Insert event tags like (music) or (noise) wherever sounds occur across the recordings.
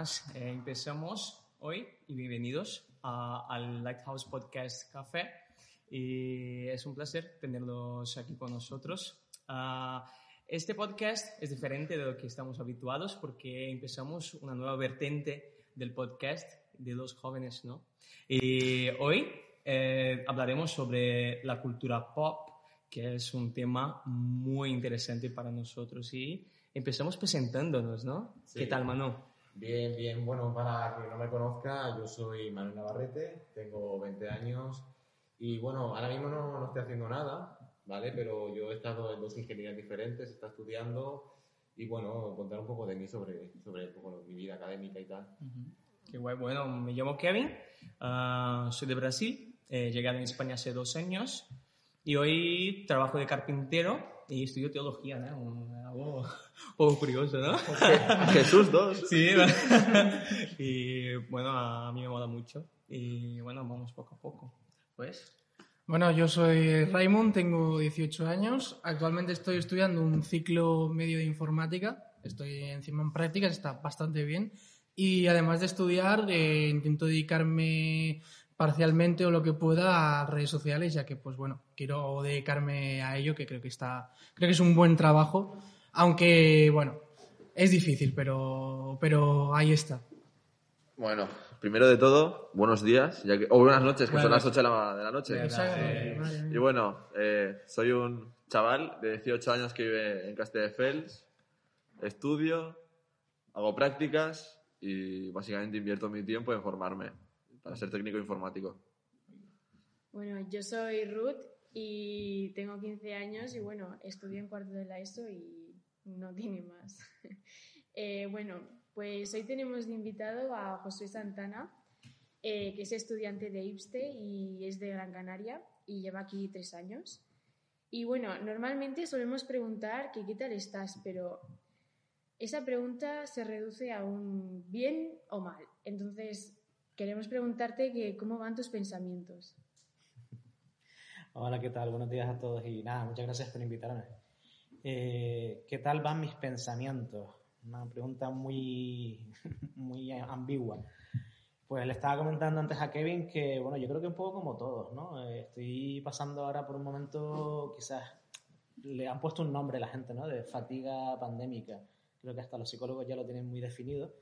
Buenas. Eh, empezamos hoy y bienvenidos a- al Lighthouse Podcast Café. Y es un placer tenerlos aquí con nosotros. Ah, este podcast es diferente de lo que estamos habituados porque empezamos una nueva vertiente del podcast de los jóvenes, ¿no? Y hoy eh, hablaremos sobre la cultura pop, que es un tema muy interesante para nosotros. Y empezamos presentándonos, ¿no? Sí. ¿Qué tal, Manu? Bien, bien. Bueno, para quien no me conozca, yo soy Manuel Navarrete, tengo 20 años y bueno, ahora mismo no, no estoy haciendo nada, ¿vale? Pero yo he estado en dos ingenierías diferentes, estado estudiando y bueno, contar un poco de mí sobre, sobre bueno, mi vida académica y tal. Qué guay. Bueno, me llamo Kevin, ah, soy de Brasil, he llegado a España hace dos años y hoy trabajo de carpintero y estudio teología, ¿no? Poco curioso, ¿no? Jesús 2. (laughs) Sí, (laughs) y bueno, a mí me mola mucho y bueno, vamos poco a poco. Pues, Bueno, yo soy Raymond, tengo 18 años. Actualmente estoy estudiando un ciclo medio de informática. Estoy encima en prácticas, está bastante bien. Y además de estudiar, eh, intento dedicarme parcialmente o lo que pueda a redes sociales, ya que, pues bueno, quiero dedicarme a ello, que creo que está, creo que es un buen trabajo. Aunque, bueno, es difícil, pero, pero ahí está. Bueno, primero de todo, buenos días, ya que, o buenas noches, que son Buenas las 8 de la, de la noche. Mía. Y bueno, eh, soy un chaval de 18 años que vive en Castelldefels, estudio, hago prácticas y básicamente invierto mi tiempo en formarme para ser técnico informático. Bueno, yo soy Ruth y tengo 15 años y bueno, estudio en cuarto de la ESO y no tiene más. (laughs) Eh, bueno, pues hoy tenemos de invitado a José Santana, eh, que es estudiante de IPSTE y es de Gran Canaria y lleva aquí tres años. Y bueno, normalmente solemos preguntar que qué tal estás, pero esa pregunta se reduce a un bien o mal. Entonces, queremos preguntarte que cómo van tus pensamientos. Hola, ¿qué tal? Buenos días a todos y nada, muchas gracias por invitarme. Eh, ¿Qué tal van mis pensamientos? Una pregunta muy, (laughs) muy ambigua. Pues le estaba comentando antes a Kevin que, bueno, yo creo que un poco como todos, ¿no? Eh, estoy pasando ahora por un momento, quizás le han puesto un nombre a la gente, ¿no? De fatiga pandémica. Creo que hasta los psicólogos ya lo tienen muy definido.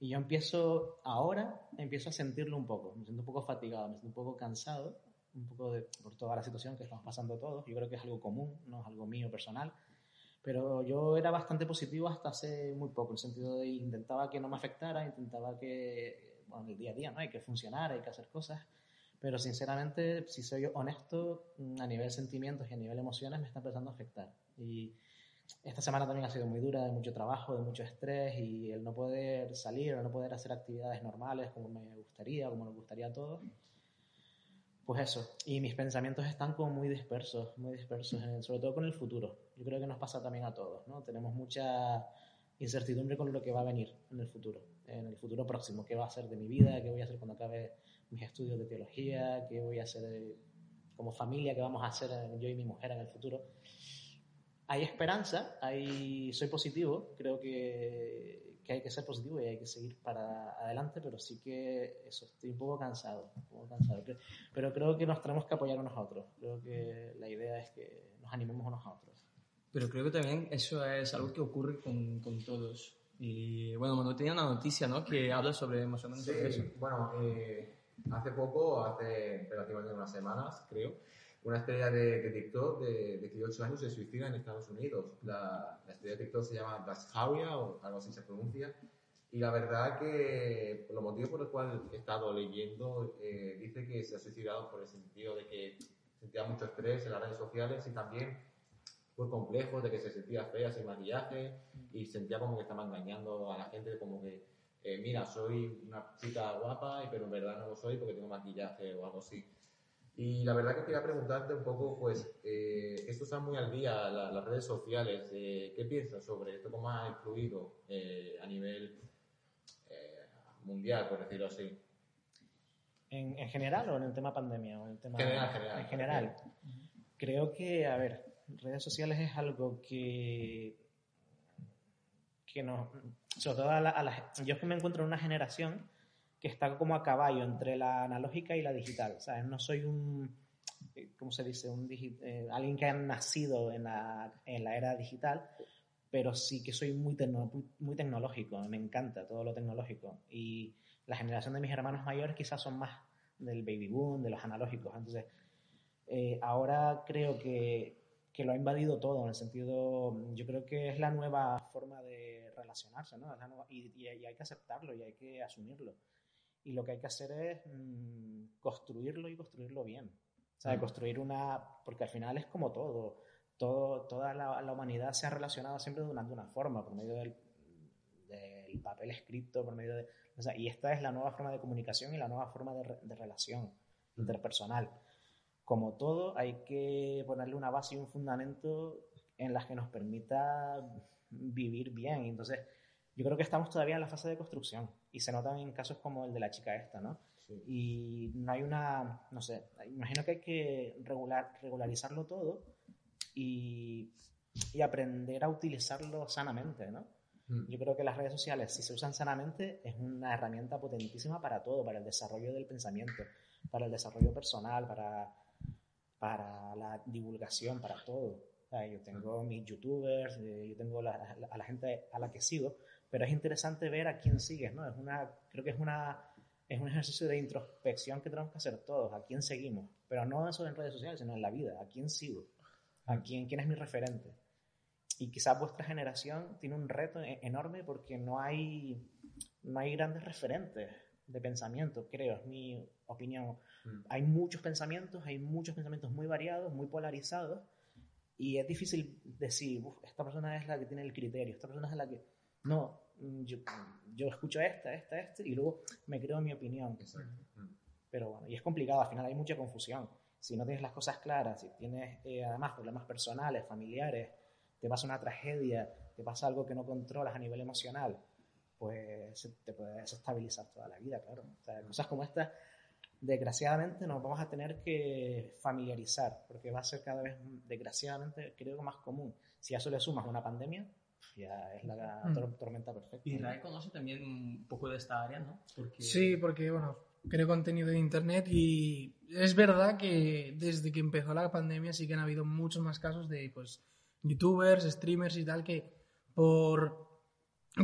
Y yo empiezo, ahora empiezo a sentirlo un poco. Me siento un poco fatigado, me siento un poco cansado, un poco de, por toda la situación que estamos pasando todos. Yo creo que es algo común, no es algo mío personal. Pero yo era bastante positivo hasta hace muy poco, en el sentido de intentaba que no me afectara, intentaba que, bueno, en el día a día, ¿no? Hay que funcionar, hay que hacer cosas. Pero sinceramente, si soy honesto, mm, a nivel sentimientos y a nivel emociones me está empezando a afectar. Y esta semana también ha sido muy dura, de mucho trabajo, de mucho estrés y el no poder salir, el no poder hacer actividades normales como me gustaría, como nos gustaría a todos. Pues eso, y mis pensamientos están como muy dispersos, muy dispersos, en- sobre todo con el futuro. Yo creo que nos pasa también a todos, ¿no? Tenemos mucha incertidumbre con lo que va a venir en el futuro, en el futuro próximo, qué va a ser de mi vida, qué voy a hacer cuando acabe mis estudios de teología, qué voy a hacer eh, como familia, qué vamos a hacer eh, yo y mi mujer en el futuro. Hay esperanza, hay, soy positivo, creo que, que hay que ser positivo y hay que seguir para adelante, pero sí que eso, estoy un poco cansado, un poco cansado. Cre- Pero creo que nos tenemos que apoyar unos a otros. Creo que la idea es que nos animemos unos a otros. pero creo que también eso es algo que ocurre con, con todos. Y bueno, Manu tenía una noticia, ¿no? Que habla sobre más o menos sobre eso. Sí, bueno, eh, hace poco, hace relativamente unas semanas, creo, una estrella de, de TikTok de 18 años se suicida en Estados Unidos. La, la estrella de TikTok se llama Dasharia o algo así se pronuncia. Y la verdad que los motivos por los cuales he estado leyendo, eh, dice que se ha suicidado por el sentido de que sentía mucho estrés en las redes sociales y también por complejos de que se sentía fea sin maquillaje y sentía como que estaba engañando a la gente, como que eh, mira, soy una chica guapa, pero en verdad no lo soy porque tengo maquillaje o algo así. Y la verdad que quería preguntarte un poco, pues, eh, esto está muy al día, la- las redes sociales, eh, ¿qué piensas sobre esto? ¿Cómo ha influido eh, a nivel eh, mundial, por decirlo así? ¿En, en general o en el tema pandemia? O en el tema, General, general. En general. Creo que, a ver, redes sociales es algo que que nos, sobre todo a la, a la- yo es que me encuentro en una generación que está como a caballo entre la analógica y la digital, ¿sabes? No soy un, eh, ¿cómo se dice? Un eh, alguien que ha nacido en la, en la era digital, pero sí que soy muy, tecno- muy tecnológico, me encanta todo lo tecnológico. Y la generación de mis hermanos mayores quizás son más del baby boom, de los analógicos. Entonces, eh, ahora creo que, que lo ha invadido todo, en el sentido, yo creo que es la nueva forma de relacionarse, ¿no? Es la nueva- y, y- y hay que aceptarlo y hay que asumirlo. Y lo que hay que hacer es mm, construirlo y construirlo bien. O sea, construir una... Porque al final es como todo. todo toda la, la humanidad se ha relacionado siempre de una, de una forma, por medio del, del papel escrito, por medio de... o sea, y esta es la nueva forma de comunicación y la nueva forma de, de relación interpersonal. Como todo, hay que ponerle una base y un fundamento en las que nos permita vivir bien. Entonces, yo creo que estamos todavía en la fase de construcción y se notan en casos como el de la chica esta, ¿no? Sí. Y no hay una, no sé, imagino que hay que regular, regularizarlo todo y, y aprender a utilizarlo sanamente, ¿no? Mm. Yo creo que las redes sociales, si se usan sanamente, es una herramienta potentísima para todo, para el desarrollo del pensamiento, para el desarrollo personal, para, para la divulgación, para todo. O sea, yo tengo mis youtubers, eh, yo tengo la- la- a la gente a la que sigo, pero es interesante ver a quién sigues, ¿no? Es una, creo que es una es un ejercicio de introspección que tenemos que hacer todos, a quién seguimos, pero no solo en redes sociales, sino en la vida, a quién sigo, a quién, quién es mi referente. Y quizás vuestra generación tiene un reto e- enorme porque no hay, no hay grandes referentes de pensamiento, creo, es mi opinión. Mm. Hay muchos pensamientos, hay muchos pensamientos muy variados, muy polarizados, y es difícil decir, "Uf, esta persona es la que tiene el criterio, esta persona es la que... No, mm, yo, yo escucho esta, esta, esta, y luego me creo mi opinión. Exacto. Mm. Pero bueno, y es complicado, al final hay mucha confusión. Si no tienes las cosas claras, si tienes eh, además problemas personales, familiares, te pasa una tragedia, te pasa algo que no controlas a nivel emocional, pues te puede desestabilizar toda la vida, claro. O sea, cosas como estas, desgraciadamente, nos vamos a tener que familiarizar, porque va a ser cada vez, desgraciadamente, creo que más común. Si a eso le sumas una pandemia, ya es la Mm. tor- tormenta perfecta. Y. Rai conoce también un poco de esta área, ¿no? Porque... Sí, porque bueno, creo contenido de internet y es verdad que desde que empezó la pandemia sí que han habido muchos más casos de pues youtubers, streamers y tal que por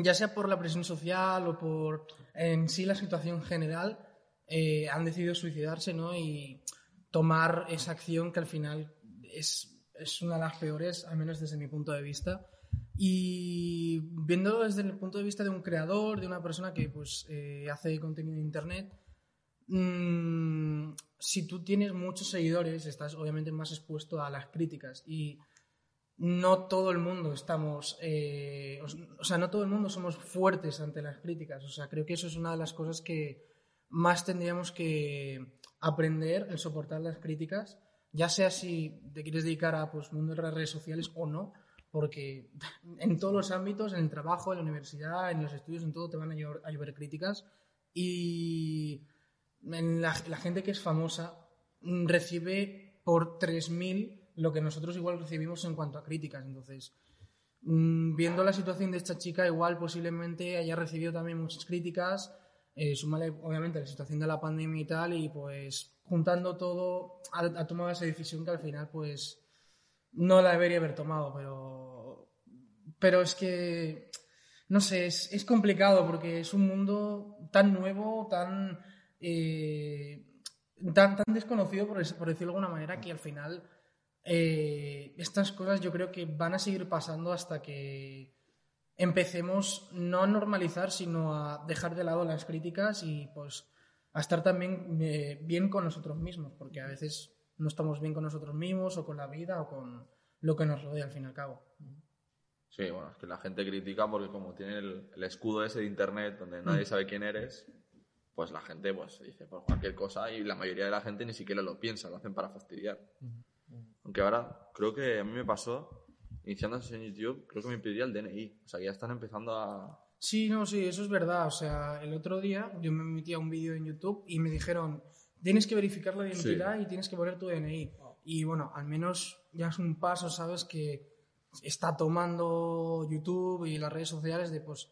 ya sea por la presión social o por en sí la situación general eh, han decidido suicidarse, ¿no? Y tomar esa acción que al final es, es una de las peores, al menos desde mi punto de vista. Y viéndolo desde el punto de vista de un creador, de una persona que pues eh, hace contenido en internet, mm, si tú tienes muchos seguidores, estás obviamente más expuesto a las críticas y no todo el mundo estamos, eh, o sea, no todo el mundo somos fuertes ante las críticas. O sea, creo que eso es una de las cosas que más tendríamos que aprender, el soportar las críticas, ya sea si te quieres dedicar a pues mundo de las redes sociales o no, porque en todos los ámbitos, en el trabajo, en la universidad, en los estudios, en todo te van a llover, a llover críticas y en la, la gente que es famosa recibe por 3.000 lo que nosotros igual recibimos en cuanto a críticas. Entonces, mm, viendo la situación de esta chica, igual posiblemente haya recibido también muchas críticas, eh, súmale obviamente la situación de la pandemia y tal, y pues juntando todo ha, ha tomado esa decisión que al final pues no la debería haber tomado, pero, pero es que, no sé, es, es complicado porque es un mundo tan nuevo, tan, eh, tan, tan desconocido, por, decirlo de alguna manera, que al final eh, estas cosas yo creo que van a seguir pasando hasta que empecemos no a normalizar, sino a dejar de lado las críticas y pues a estar también eh, bien con nosotros mismos, porque a veces no estamos bien con nosotros mismos o con la vida o con lo que nos rodea al fin y al cabo. Sí, bueno, es que la gente critica porque como tiene el, el escudo ese de internet donde Mm. nadie sabe quién eres, pues la gente pues dice por cualquier cosa y la mayoría de la gente ni siquiera lo piensa, lo hacen para fastidiar. Aunque ahora creo que a mí me pasó, iniciándose en YouTube, creo que me pediría el DNI. O sea, que ya están empezando a... Sí, no, sí, eso es verdad. O sea, el otro día yo me metí a un vídeo en YouTube y me dijeron, tienes que verificar la identidad y tienes que poner tu DNI. Y bueno, al menos ya es un paso, ¿sabes? Que está tomando YouTube y las redes sociales de pues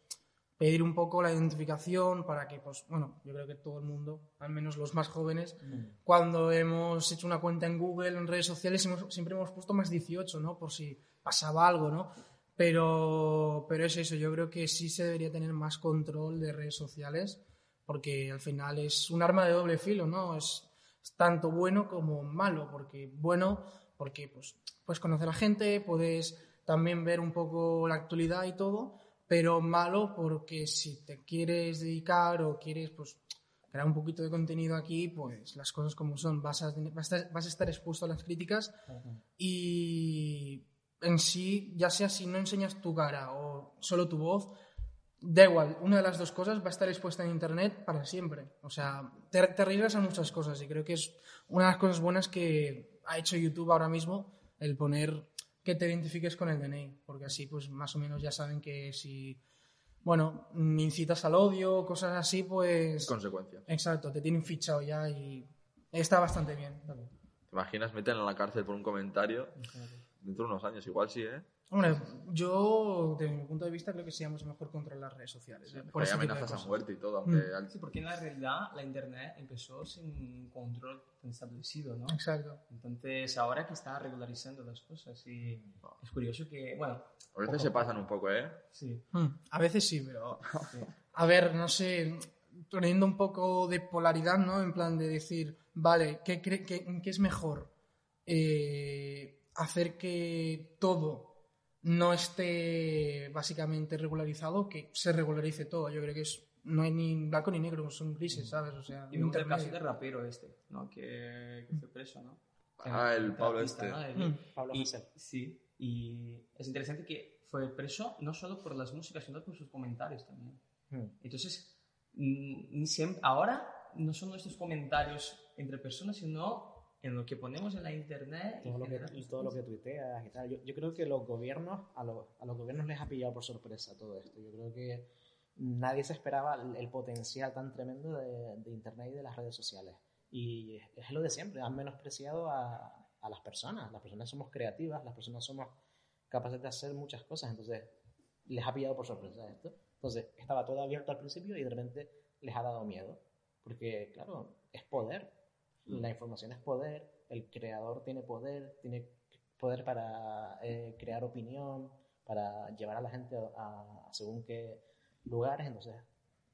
pedir un poco la identificación para que, pues, bueno, yo creo que todo el mundo, al menos los más jóvenes, cuando hemos hecho una cuenta en Google, en redes sociales, hemos- siempre hemos puesto más 18, ¿no? Por si pasaba algo, ¿no? Pero, pero es eso, yo creo que sí se debería tener más control de redes sociales, porque al final es un arma de doble filo, ¿no? Es, es tanto bueno como malo, porque bueno, porque pues puedes conocer a gente, puedes también ver un poco la actualidad y todo, pero malo porque si te quieres dedicar o quieres pues crear un poquito de contenido aquí, pues las cosas como son, vas a, vas a estar expuesto a las críticas y en sí, ya sea si no enseñas tu cara o solo tu voz, da igual, una de las dos cosas va a estar expuesta en Internet para siempre. O sea, te, te arriesgas a muchas cosas y creo que es una de las cosas buenas que ha hecho YouTube ahora mismo, el poner que te identifiques con el DNI, porque así pues más o menos ya saben que si, bueno, incitas al odio, cosas así, pues... Consecuencia. Exacto, te tienen fichado ya y está bastante bien. ¿Te imaginas meten a la cárcel por un comentario? Dentro de unos años, igual sí, ¿eh? Hombre, yo, desde mi punto de vista, creo que sería mucho mejor controlar las redes sociales. ¿eh? Porque hay amenazas a muerte y todo, aunque al- Sí, porque en la realidad la Internet empezó sin un control tan establecido, ¿no? Exacto. Entonces, ahora que está regularizando las cosas y es curioso que, bueno, a veces se pasan un poco, ¿eh? sí, Hmm, A veces sí, pero. A ver, no sé, teniendo un poco de polaridad, ¿no? En plan de decir, vale, ¿qué, qué- qué es mejor? Eh, hacer que todo no esté básicamente regularizado, que se regularice todo. Yo creo que es, no hay ni blanco ni negro, son grises, ¿sabes? O sea, y vemos el caso del rapero este, ¿no? Que, que fue preso, ¿no? Ah, el Pablo artista, este. ¿no? El- Mm. Pablo y, sí, y es interesante que fue preso no solo por las músicas, sino por sus comentarios también. Hmm. Entonces, mm, siempre, ahora no son nuestros comentarios entre personas, sino en lo que ponemos en la internet. y todo lo que, y todo lo que tuiteas y tal. Yo, yo creo que los gobiernos, a, los a los gobiernos les ha pillado por sorpresa todo esto. Yo creo que nadie se esperaba el, el potencial tan tremendo de, de Internet y de las redes sociales. Y es, es lo de siempre, han menospreciado a, a las personas. Las personas somos creativas, las personas somos capaces de hacer muchas cosas. Entonces, les ha pillado por sorpresa esto. Entonces, estaba todo abierto al principio y de repente les ha dado miedo. Porque, claro, es poder. La información es poder, el creador tiene poder, tiene poder para eh, crear opinión, para llevar a la gente a, a según qué lugares. Entonces,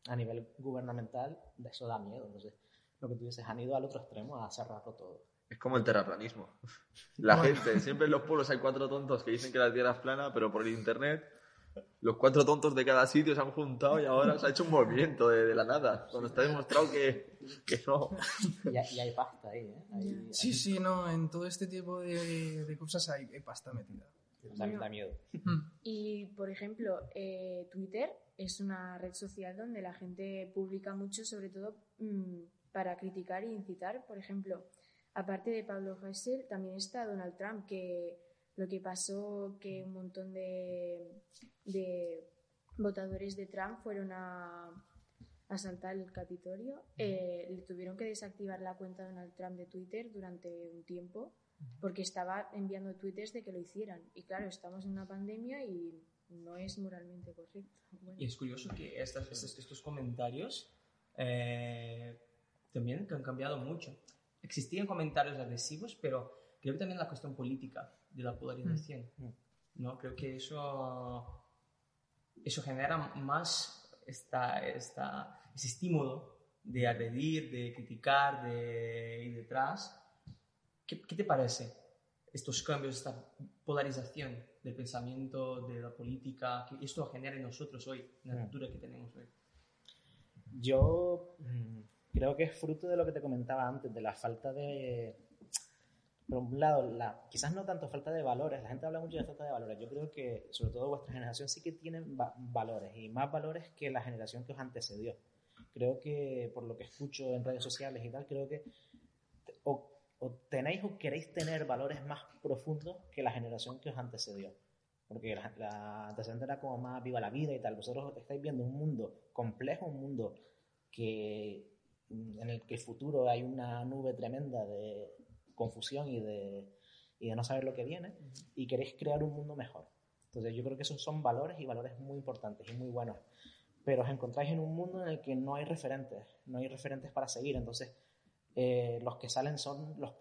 a nivel gubernamental, eso da miedo. Entonces, lo que tú dices, han ido al otro extremo a cerrarlo todo. Es como el terraplanismo. (laughs) La Bueno. gente, siempre en los pueblos hay cuatro tontos que dicen que la Tierra es plana, pero por el internet los cuatro tontos de cada sitio se han juntado y ahora se ha hecho un movimiento de, de la nada, cuando está demostrado que, que no. Y, hay- y hay pasta ahí, ¿eh? Hay- Sí, hay- sí, no, en todo este tipo de, de cosas hay, hay pasta metida. Da, da miedo. Y, por ejemplo, eh, Twitter es una red social donde la gente publica mucho, sobre todo mm, para criticar e incitar. Por ejemplo, aparte de Pablo Hasél, también está Donald Trump, que lo que pasó que un montón de, de votadores de Trump fueron a asaltar el Capitolio. Eh, le tuvieron que desactivar la cuenta de Donald Trump de Twitter durante un tiempo porque estaba enviando tweets de que lo hicieran. Y claro, estamos en una pandemia y no es moralmente correcto. (laughs) Bueno, Y es curioso que estas- estos, estos comentarios eh, también que han cambiado mucho. Existían comentarios agresivos, pero creo que también la cuestión política de la polarización. Mm. ¿no? Creo que eso, eso genera más esta, esta, ese estímulo de agredir, de criticar, de ir detrás. ¿Qué, qué te parece estos cambios, esta polarización del pensamiento, de la política, que esto genera en nosotros hoy, en la Mm. cultura que tenemos hoy? Yo mm, creo que es fruto de lo que te comentaba antes, de la falta de... Por un lado, la, quizás no tanto falta de valores, la gente habla mucho de falta de valores. Yo creo que, sobre todo vuestra generación, sí que tienen va- valores y más valores que la generación que os antecedió. Creo que, por lo que escucho en redes sociales y tal, creo que o, o tenéis o queréis tener valores más profundos que la generación que os antecedió. Porque la, la antecedente era como más viva la vida y tal. Vosotros estáis viendo un mundo complejo, un mundo que, en el que el futuro hay una nube tremenda de confusión y de, y de no saber lo que viene, y queréis crear un mundo mejor. Entonces yo creo que esos son valores y valores muy importantes y muy buenos. Pero os encontráis en un mundo en el que no hay referentes, no hay referentes para seguir. Entonces eh, los que salen son los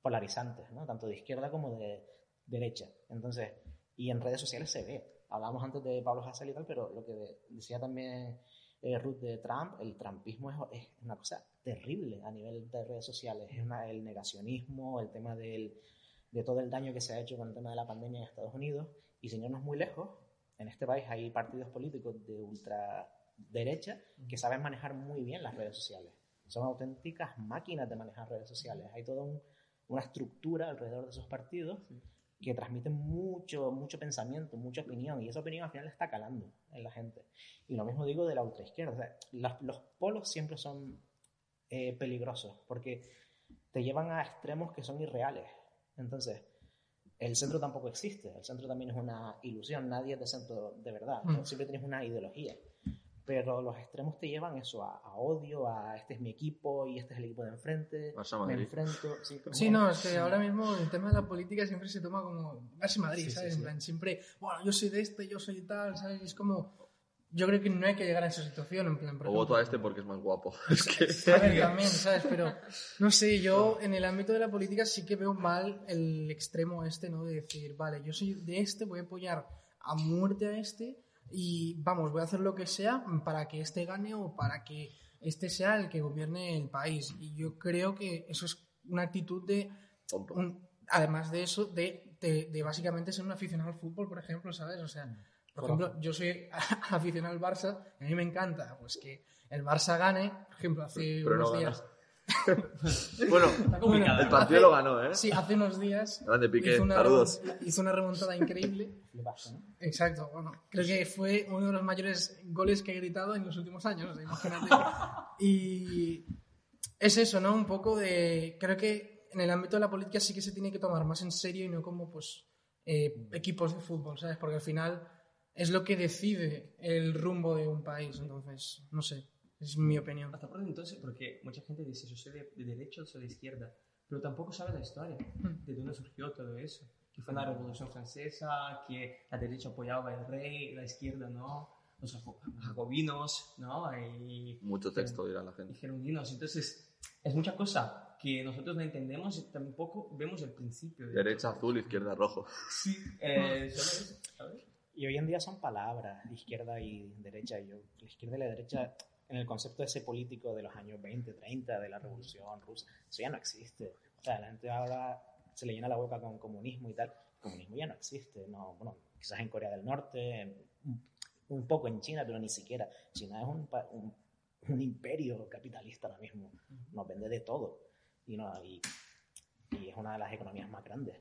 polarizantes, ¿no? tanto de izquierda como de derecha. Entonces, y en redes sociales se ve. Hablábamos antes de Pablo Hassel y tal, pero lo que decía también eh, Ruth de Trump, el trumpismo es, es, una cosa terrible a nivel de redes sociales. Es una, el negacionismo, el tema del, de todo el daño que se ha hecho con el tema de la pandemia en Estados Unidos. Y sin irnos muy lejos, en este país hay partidos políticos de ultraderecha que saben manejar muy bien las redes sociales. Son auténticas máquinas de manejar redes sociales. Hay toda un, una estructura alrededor de esos partidos que transmiten mucho, mucho pensamiento, mucha opinión, y esa opinión al final está calando en la gente. Y lo mismo digo de la ultraizquierda. O sea, los, los polos siempre son eh, peligrosos, porque te llevan a extremos que son irreales. Entonces, el centro tampoco existe, el centro también es una ilusión, nadie es de centro de verdad, Mm. siempre tienes una ideología. Pero los extremos te llevan eso, a, a odio, a este es mi equipo y este es el equipo de enfrente, me Madrid. enfrento. Sí, Sí, no, es que ahora mismo el tema de la política siempre se toma como Barça Madrid, Sí, sí, ¿sabes? sí. En plan, siempre, bueno, yo soy de este, yo soy tal, ¿sabes? Es como, yo creo que no hay que llegar a esa situación, en plan, por O voto a este porque es más guapo. (laughs) Es que... A ver, (laughs) también, ¿sabes? Pero, no sé, yo en el ámbito de la política sí que veo mal el extremo este, ¿no? De decir, vale, yo soy de este, voy a apoyar a muerte a este y, vamos, voy a hacer lo que sea para que este gane o para que este sea el que gobierne el país. Y yo creo que eso es una actitud de, un- además de eso, de, de, de básicamente ser un aficionado al fútbol, por ejemplo, ¿sabes? O sea, por ejemplo, yo soy (laughs) aficionado al Barça, y a mí me encanta pues que el Barça gane, por ejemplo, hace Pero no unos gana. días. (laughs) Bueno, complicada. el partido lo ganó, ¿eh? Sí, hace unos días Grande Piqué, hizo, una saludos. hizo una remontada increíble. (laughs) ¿no? Exacto, bueno, creo que fue uno de los mayores goles que he gritado en los últimos años, imagínate. Y es eso, ¿no? Un poco de... Creo que en el ámbito de la política sí que se tiene que tomar más en serio y no como, pues, eh, equipos de fútbol, ¿sabes? Porque al final es lo que decide el rumbo de un país, entonces, no sé, es mi opinión. Hasta por entonces, porque mucha gente dice, yo soy de, de derecha o soy de izquierda, pero tampoco sabe la historia, Hmm. de dónde surgió todo eso. Que fue la Revolución Francesa, que la derecha apoyaba al rey, la izquierda no, los jaco- jacobinos, ¿no? Y, Mucho texto dirá la y gente. gerundinos. Entonces, es mucha cosa que nosotros no entendemos y tampoco vemos el principio. de Derecha todo. azul, izquierda rojo. Sí, eh, solo eso, ¿sabes? Y hoy en día son palabras, izquierda y derecha. Y yo, la izquierda y la derecha, en el concepto ese político de los años 20, 30, de la revolución rusa, eso ya no existe. O sea, la gente ahora se le llena la boca con comunismo y tal. El comunismo ya no existe. No, bueno, quizás en Corea del Norte, en- un, poco en China, pero ni siquiera. China es un, un, un imperio capitalista ahora mismo. Nos vende de todo. Y, no, y, y es una de las economías más grandes.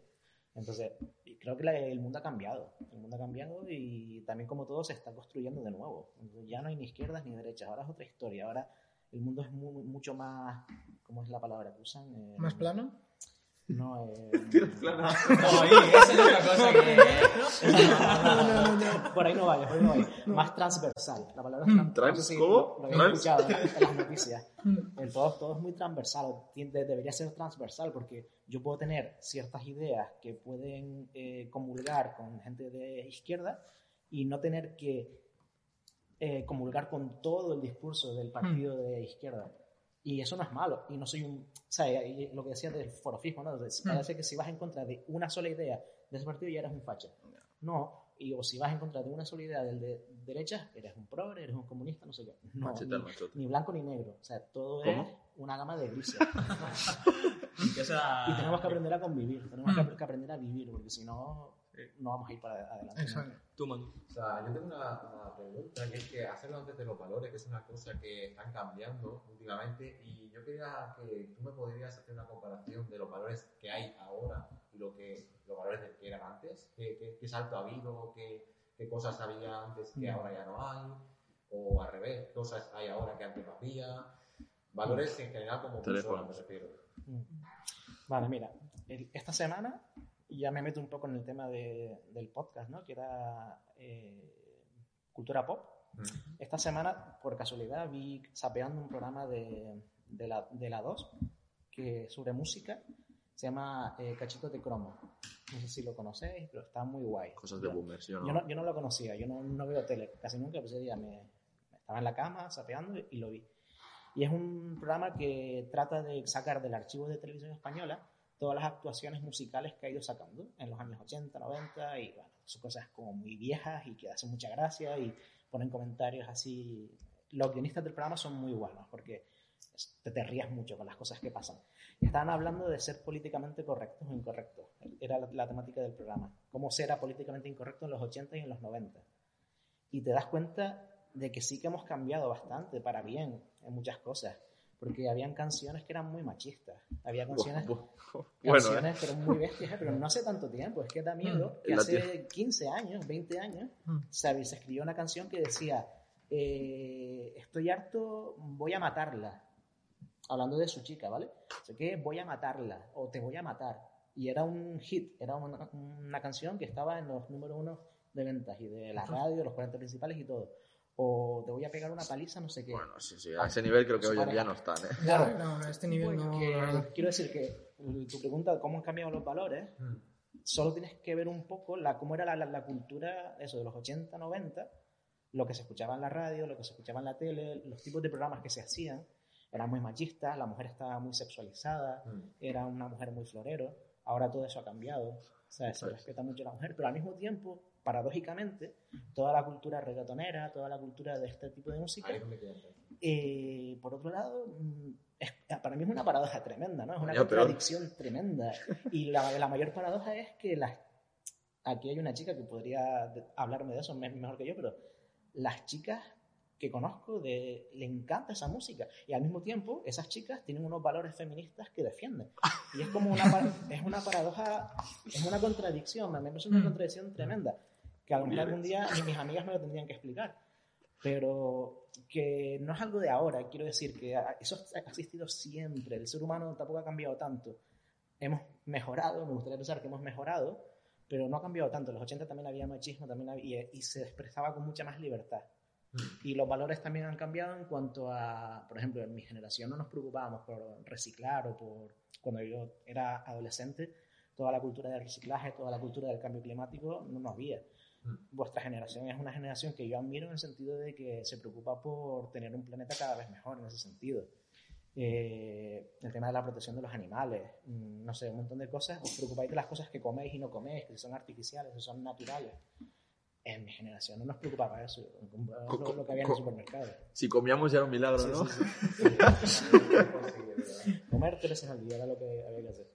Entonces, creo que la- el mundo ha cambiado. El mundo ha cambiado y también como todo se está construyendo de nuevo. Entonces, ya no hay ni izquierdas ni derechas. Ahora es otra historia. Ahora el mundo es mu- mucho más... ¿Cómo es la palabra que usan? Eh, ¿Más plano? No, eh, (laughs) No, y esa es otra cosa que... (laughs) por ahí no vayas, por ahí no vayas. Más transversal. La palabra es tran- Trans- no sé si ¿cómo? Lo, Trans- escuchado en, en las noticias. (laughs) El todo, todo es muy transversal. Debería ser transversal porque yo puedo tener ciertas ideas que pueden eh, comulgar con gente de izquierda y no tener que eh, comulgar con todo el discurso del partido de izquierda. Y eso no es malo. Y no soy un. O sea, y lo que decías del forofismo, ¿no? Entonces, Parece que si vas en contra de una sola idea de ese partido ya eres un facha. No. Y, o si vas en contra de una sola idea del de derecha, eres un progre, eres un comunista, no sé qué. No, ni, ni blanco ni negro. O sea, todo ¿Cómo? es una gama de grises. (laughs) (laughs) y tenemos que aprender a convivir. Tenemos que, que aprender a vivir, porque si no, no vamos a ir para adelante. Exacto. Tú, Manu. O sea, yo tengo una, una pregunta, que es que hacerlo antes de los valores, que es una cosa que están cambiando últimamente, y yo quería que tú me podrías hacer una comparación de los valores que hay ahora y lo que, los valores que eran antes, qué, qué, qué salto ha habido, qué, qué cosas había antes que Mm. ahora ya no hay, o al revés, cosas hay ahora que antes no había, valores en general como personas, me refiero. Mm. Vale, mira, el- esta semana ya me meto un poco en el tema de- del podcast, ¿no? Que era eh, cultura pop. Esta semana, por casualidad, vi sapeando un programa de, de, la, de la 2 que, sobre música. Se llama eh, Cachitos de Cromo. No sé si lo conocéis, pero está muy guay. Cosas de Yo- boomers, yo no. Yo no, yo no lo conocía, yo no, no veo tele casi nunca, pues ese día me, estaba en la cama sapeando y, y lo vi. Y es un programa que trata de sacar del archivo de televisión española todas las actuaciones musicales que ha ido sacando en los años 80, 90 y bueno, son cosas como muy viejas y que hacen mucha gracia y ponen comentarios así. Los guionistas del programa son muy buenos porque te, te rías mucho con las cosas que pasan. Estaban hablando de ser políticamente correctos o incorrectos. Era la, la temática del programa. Cómo ser políticamente incorrecto en los 80 y en los 90. Y te das cuenta de que sí que hemos cambiado bastante para bien en muchas cosas. Porque habían canciones que eran muy machistas. Había canciones, Bueno, ¿eh? canciones pero muy bestias, pero no hace tanto tiempo. Es que da miedo que hace 15 años, 20 años, Mm. ¿sabes? Se escribió una canción que decía, eh, estoy harto, voy a matarla. Hablando de su chica, ¿vale? Sé que voy a matarla o te voy a matar. Y era un hit, era una, una canción que estaba en los números uno de ventas y de la radio, los 40 principales y todo. O te voy a pegar una paliza, no sé qué. Bueno, sí, sí. A ese nivel creo que hoy en día no están, ¿eh? Claro. No, a este nivel no. Que- quiero decir que tu pregunta de cómo han cambiado los valores, Mm. solo tienes que ver un poco la, cómo era la, la- la cultura eso de los 80, 90, lo que se escuchaba en la radio, lo que se escuchaba en la tele, los tipos de programas que se hacían. Eran muy machistas, la mujer estaba muy sexualizada, Mm. era una mujer muy florero. Ahora todo eso ha cambiado. O sea, se respeta mucho a la mujer, pero al mismo tiempo, paradójicamente, toda la cultura reggaetonera, toda la cultura de este tipo de música, eh, por otro lado, mm, es- para mí es una paradoja tremenda, ¿no? Es una peor. contradicción tremenda. Y la, la mayor paradoja es que las, aquí hay una chica que podría hablarme de eso me- mejor que yo, pero las chicas que conozco de, le encanta esa música y al mismo tiempo esas chicas tienen unos valores feministas que defienden y es como una es una paradoja es una contradicción a mí me parece una Mm. contradicción tremenda que a lo mejor algún día ni mis amigas me lo tendrían que explicar pero que no es algo de ahora, quiero decir que eso ha existido siempre, el ser humano tampoco ha cambiado tanto. Hemos mejorado, me gustaría pensar que hemos mejorado, pero no ha cambiado tanto. En los 80 también había machismo también había, y se expresaba con mucha más libertad. Y los valores también han cambiado en cuanto a, por ejemplo, en mi generación no nos preocupábamos por reciclar o por, cuando yo era adolescente, toda la cultura del reciclaje, toda la cultura del cambio climático no nos había vuestra generación es una generación que yo admiro en el sentido de que se preocupa por tener un planeta cada vez mejor en ese sentido. Eh, el tema de la protección de los animales, mm, no sé, un montón de cosas. Os preocupáis de las cosas que coméis y no coméis, que son artificiales, si son naturales. En mi generación no nos preocupaba eso, lo, lo que había en el supermercado. Si comíamos ya era un milagro, ¿no? Sí, ¿verdad? (laughs) Comer tres veces al día era lo que había que hacer.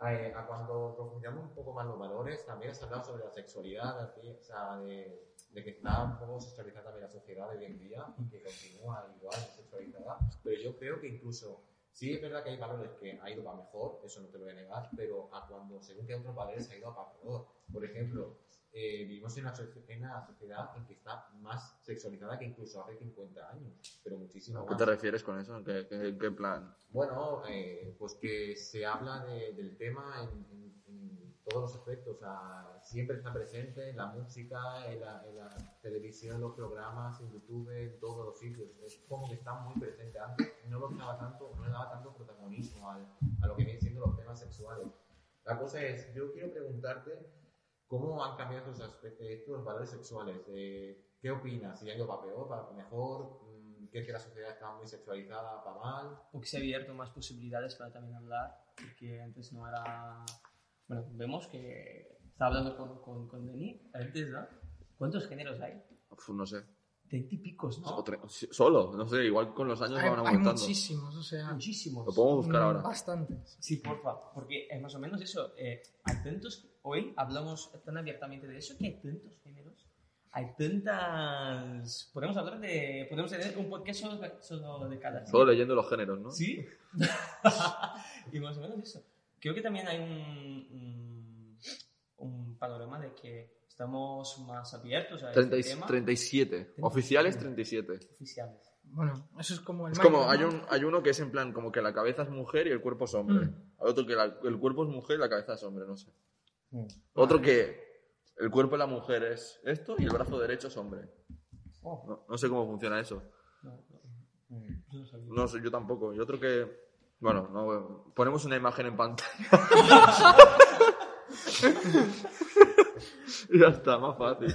Sí. Eh, a cuando profundizamos un poco más los valores, también has hablado sobre la sexualidad, así, o sea, de, de que está un poco sexualizada también la sociedad de hoy en día y que continúa igual sexualizada. Pero yo creo que incluso, sí es verdad que hay valores que ha ido para mejor, eso no te lo voy a negar, pero a cuando según que otros valores ha ido para peor. Por ejemplo, eh, vivimos en una, soci- en una sociedad en que está más sexualizada que incluso hace 50 años, pero muchísimo ¿A más. qué te refieres con eso? ¿En qué, qué- qué plan? Bueno, eh, pues que se habla de- del tema en, en- en todos los aspectos. O sea, siempre está presente en la música, en la, en la televisión, en los programas, en YouTube, en todos los sitios. Es como que está muy presente. Antes no, lo daba tanto, no le daba tanto protagonismo al- a lo que vienen siendo los temas sexuales. La cosa es, yo quiero preguntarte cómo han cambiado estos, aspectos, estos valores sexuales. Eh, ¿Qué opinas? ¿Si ha ido para peor, para mejor? Mm, ¿Crees que la sociedad está muy sexualizada para mal? o que se ha abierto más posibilidades para también hablar, porque antes no era... Bueno, vemos que estaba hablando con, con, con Denis antes, ¿no? ¿Cuántos géneros hay? Uf, no sé. Veinte y picos, ¿no? O Solo, no sé, igual con los años Hay, van hay aumentando. muchísimos, o sea. Muchísimos. Lo podemos buscar mm, ahora. Bastantes. Sí, porfa, porque es más o menos eso. Eh, hay tantos, hoy hablamos tan abiertamente de eso que hay tantos géneros, hay tantas... Podemos hablar de... Podemos tener un podcast solo, de- solo de cada. Solo leyendo los géneros, ¿no? Sí. (laughs) y más o menos eso. Creo que también hay un, un, un panorama de que estamos más abiertos a 30 y- este tema. 37. Oficiales 37. Oficiales. Bueno, eso es como el Es como, hay, un, hay uno que es en plan, como que la cabeza es mujer y el cuerpo es hombre. Mm. Hay otro que la- el cuerpo es mujer y la cabeza es hombre, no sé. Mm. Otro que el cuerpo de la mujer es esto y el brazo derecho es hombre. Oh, No, no sé cómo funciona eso. no, no, no lo sabía. No sé, yo tampoco. Y otro que Bueno, no, ponemos una imagen en pantalla. (laughs) (laughs) (laughs) ya está, más fácil.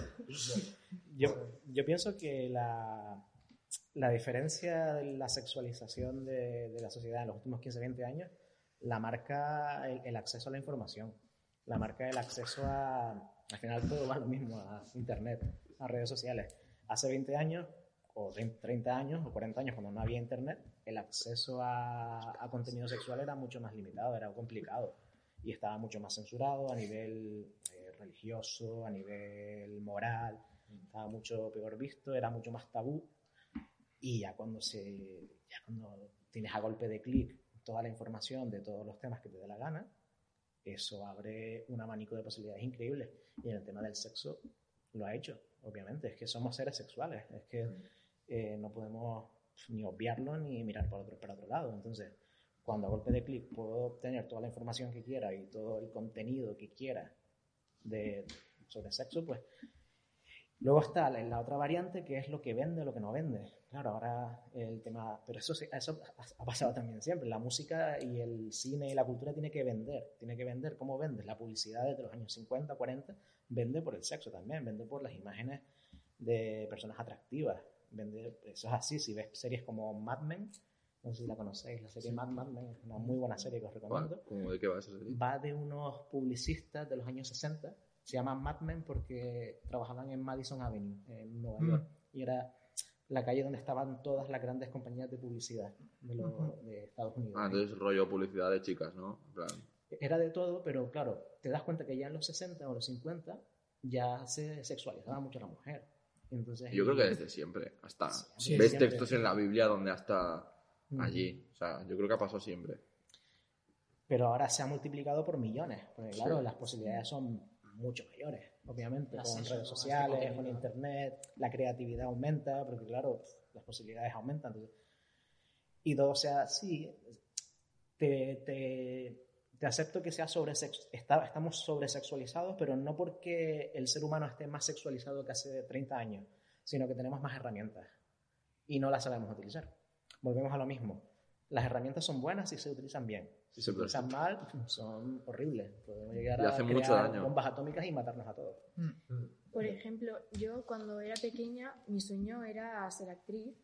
Yo, yo pienso que la, la diferencia de la sexualización de, de la sociedad en los últimos 15, 20 años la marca el, el acceso a la información, la marca el acceso a, al final todo va lo mismo, a Internet, a redes sociales. Hace 20 años, o 30 años, o 40 años, cuando no había Internet, el acceso a, a contenido sexual era mucho más limitado, era complicado y estaba mucho más censurado a nivel eh, religioso, a nivel moral, estaba mucho peor visto, era mucho más tabú. Y ya cuando, se, ya cuando tienes a golpe de clic toda la información de todos los temas que te dé la gana, eso abre un abanico de posibilidades increíbles. Y en el tema del sexo lo ha hecho, obviamente. Es que somos seres sexuales, es que eh, no podemos ni obviarlo ni mirar para otro, para otro lado. Entonces, cuando a golpe de clic puedo obtener toda la información que quiera y todo el contenido que quiera de, sobre sexo, pues luego está la, otra variante que es lo que vende o lo que no vende. Claro, ahora el tema, pero eso, eso ha pasado también siempre. La música y el cine y la cultura tiene que vender, tiene que vender. ¿Cómo vendes? La publicidad desde los años 50, 40 vende por el sexo también, vende por las imágenes de personas atractivas. Vende, eso es así, si ves series como Mad Men, no sé si la conocéis, la serie Mad Mad Men es una muy buena serie que os recomiendo ¿Cómo de qué va esa serie? va de unos publicistas de los años 60. Se llaman Mad Men porque trabajaban en Madison Avenue, en Nueva Mm. York. Y era la calle donde estaban todas las grandes compañías de publicidad de, de Estados Unidos. Ah, entonces rollo publicidad de chicas, ¿no? En plan, Era de todo, pero claro, te das cuenta que ya en los 60 o los 50 ya se sexualizaba mucho la mujer. Entonces, yo creo que desde siempre, hasta... Sí, ves siempre. textos en la Biblia donde hasta Mm. Allí. O sea, yo creo que ha pasado siempre. Pero ahora se ha multiplicado por millones, porque claro, Sí. las posibilidades son mucho mayores, obviamente, Las con redes sociales, con contenido. internet, la creatividad aumenta, porque claro, las posibilidades aumentan. entonces- y todo sea así, te, te, te acepto que sea sobre está, estamos sobresexualizados, pero no porque el ser humano esté más sexualizado que hace 30 años, sino que tenemos más herramientas y no las sabemos utilizar. Volvemos a lo mismo. Las herramientas son buenas si se utilizan bien. Si se utilizan mal, son horribles. Podemos llegar Y a crear mucho daño. bombas atómicas y matarnos a todos. Por ejemplo, yo cuando era pequeña, mi sueño era ser actriz,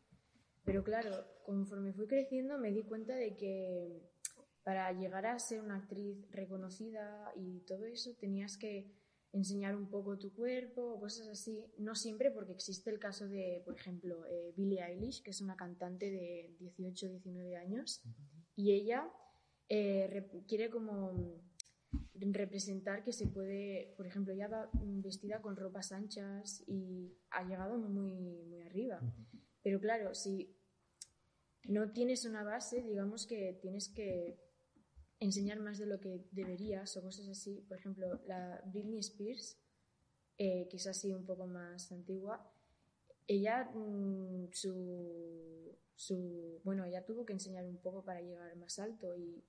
pero claro, conforme fui creciendo me di cuenta de que para llegar a ser una actriz reconocida y todo eso tenías que enseñar un poco tu cuerpo o cosas así. No siempre, porque existe el caso de, por ejemplo, eh, Billie Eilish, que es una cantante de 18, 19 años, y ella eh, quiere como representar que se puede, por ejemplo, ella va vestida con ropas anchas y ha llegado muy, muy arriba. Pero claro, si no tienes una base, digamos que tienes que enseñar más de lo que deberías o cosas así. Por ejemplo, la Britney Spears, eh, que es así un poco más antigua, ella, mm, su, su, bueno, ella tuvo que enseñar un poco para llegar más alto y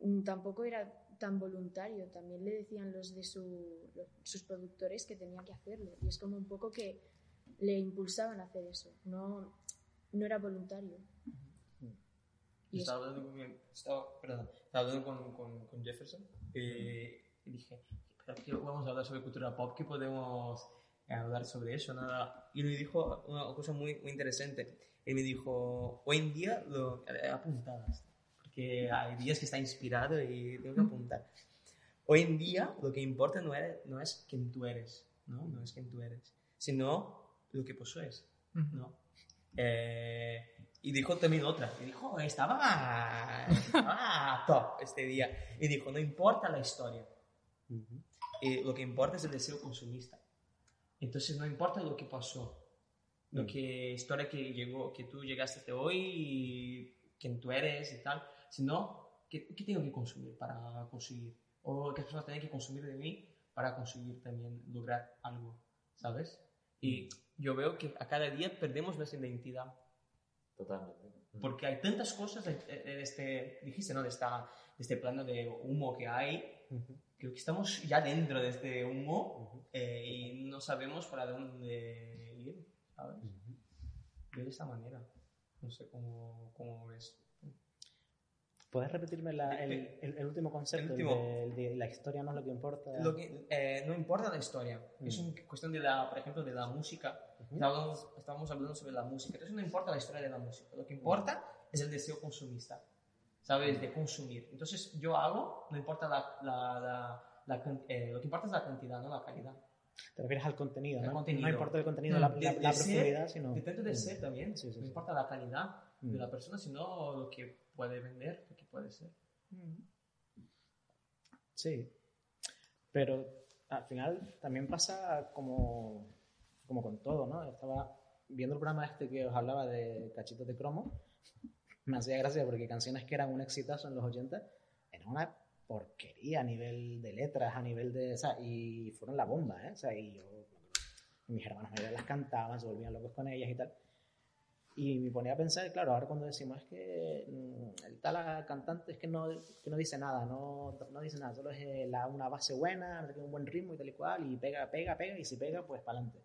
mm, tampoco era tan voluntario. También le decían los de su, los- sus productores que tenía que hacerlo. Y es como un poco que le impulsaban a hacer eso. No, no era voluntario. Y Estaba hablando con, estaba, perdón, estaba hablando con, con, con Jefferson eh, y dije, pero aquí vamos a hablar sobre cultura pop, que podemos eh, hablar sobre eso, nada. Y me dijo una cosa muy, muy interesante. Él me dijo, hoy en día, lo, eh, apuntadas, porque hay días que está inspirado y tengo que apuntar. Hoy en día lo que importa no, eres, no es quién tú eres, ¿no? No es quién tú eres, sino lo que posees, ¿no? Eh, y dijo también otra, y dijo, estaba, estaba top este día. Y dijo, no importa la historia, eh, lo que importa es el deseo consumista. Entonces no importa lo que pasó, lo que historia que llegó, que tú llegaste hasta hoy, y quién tú eres y tal, sino qué, qué tengo que consumir para conseguir, o qué personas tienen que consumir de mí para conseguir también lograr algo, ¿sabes? Y yo veo que a cada día perdemos nuestra identidad. Totalmente. Porque hay tantas cosas en en este, dijiste, ¿no? De, esta, de este plano de humo que hay. Creo que estamos ya dentro de este humo eh, y no sabemos para dónde ir, ¿sabes? Yo de esta manera. No sé cómo, cómo ves. ¿Puedes repetirme la- el, el- el último concepto? El el último. de, el de la historia no es lo que importa. Lo que, eh, no importa la historia, es Mm. una cuestión de la, por ejemplo, de la música. Estábamos, estábamos hablando sobre la música, entonces no importa la historia de la música, lo que importa es el deseo consumista, ¿sabes? De consumir. Entonces yo hago, no importa la, la, la, la eh, lo que importa es la cantidad, no la calidad. Te refieres al contenido, ¿no? contenido. No importa el contenido, Mm. la, De- la- de la ser, profundidad, sino... Depende del Mm. ser también, Sí, sí, no sí. importa la calidad Mm. de la persona, sino lo que puede vender, lo que puede ser. Sí, pero al final también pasa como, como con todo, ¿no? Estaba viendo el programa este que os hablaba de Cachitos de Cromo, me hacía gracia porque canciones que eran un exitazo en los 80 eran una porquería a nivel de letras, a nivel de... O sea, y fueron la bomba, ¿eh? O sea, y yo, mis hermanos mayores las cantaban, se volvían locos con ellas y tal. Y me ponía a pensar, claro, ahora cuando decimos es que mm, el tal cantante es que no, que no dice nada, no, no dice nada, solo es eh, la- una base buena, un buen ritmo y tal y cual, y pega, pega, pega, y si pega, pues para adelante.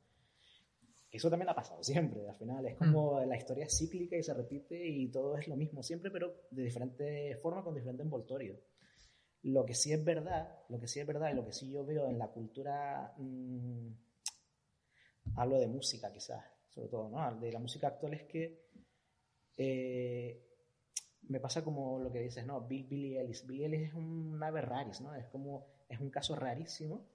Eso también ha pasado siempre, al final es como la historia es cíclica y se repite y todo es lo mismo siempre, pero de diferente forma, con diferente envoltorio. Lo que sí es verdad, lo que sí es verdad y lo que sí yo veo en la cultura, mm, hablo de música quizás, sobre todo, ¿no? De la música actual es que eh, me pasa como lo que dices, ¿no? Bill, Billie Ellis. Billie Ellis es un ave raris, ¿no? Es como, es un caso rarísimo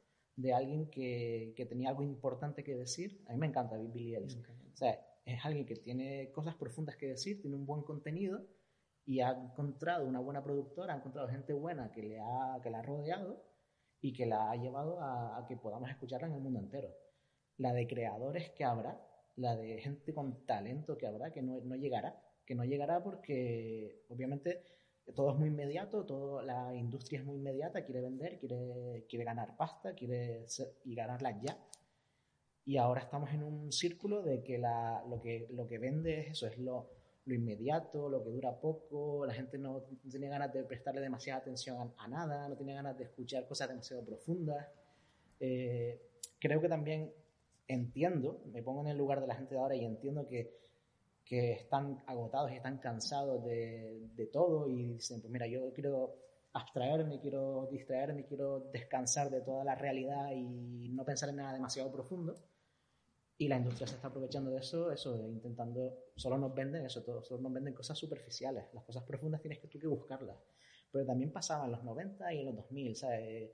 de alguien que, que tenía algo importante que decir. A mí me encanta Bill- Billie Ellis. O sea, es alguien que tiene cosas profundas que decir, tiene un buen contenido y ha encontrado una buena productora, ha encontrado gente buena que, le ha, que la ha rodeado y que la ha llevado a, a que podamos escucharla en el mundo entero. La de creadores que habrá, la de gente con talento que habrá, que no, no llegará, que no llegará porque obviamente todo es muy inmediato, todo, la industria es muy inmediata, quiere vender, quiere, quiere ganar pasta, quiere ser- y ganarla ya. Y ahora estamos en un círculo de que, la, lo, que lo que vende es eso, es lo, lo inmediato, lo que dura poco, la gente no, no tiene ganas de prestarle demasiada atención a, a nada, no tiene ganas de escuchar cosas demasiado profundas. Eh, creo que también entiendo, me pongo en el lugar de la gente de ahora y entiendo que, que están agotados y están cansados de, de todo y dicen, pues mira, yo quiero abstraerme, quiero distraerme, quiero descansar de toda la realidad y no pensar en nada demasiado profundo. Y la industria se está aprovechando de eso, eso, intentando, solo nos venden eso todo, solo nos venden cosas superficiales. Las cosas profundas tienes que tú que buscarlas. Pero también pasaba en los 90 y en los 2000, ¿sabes?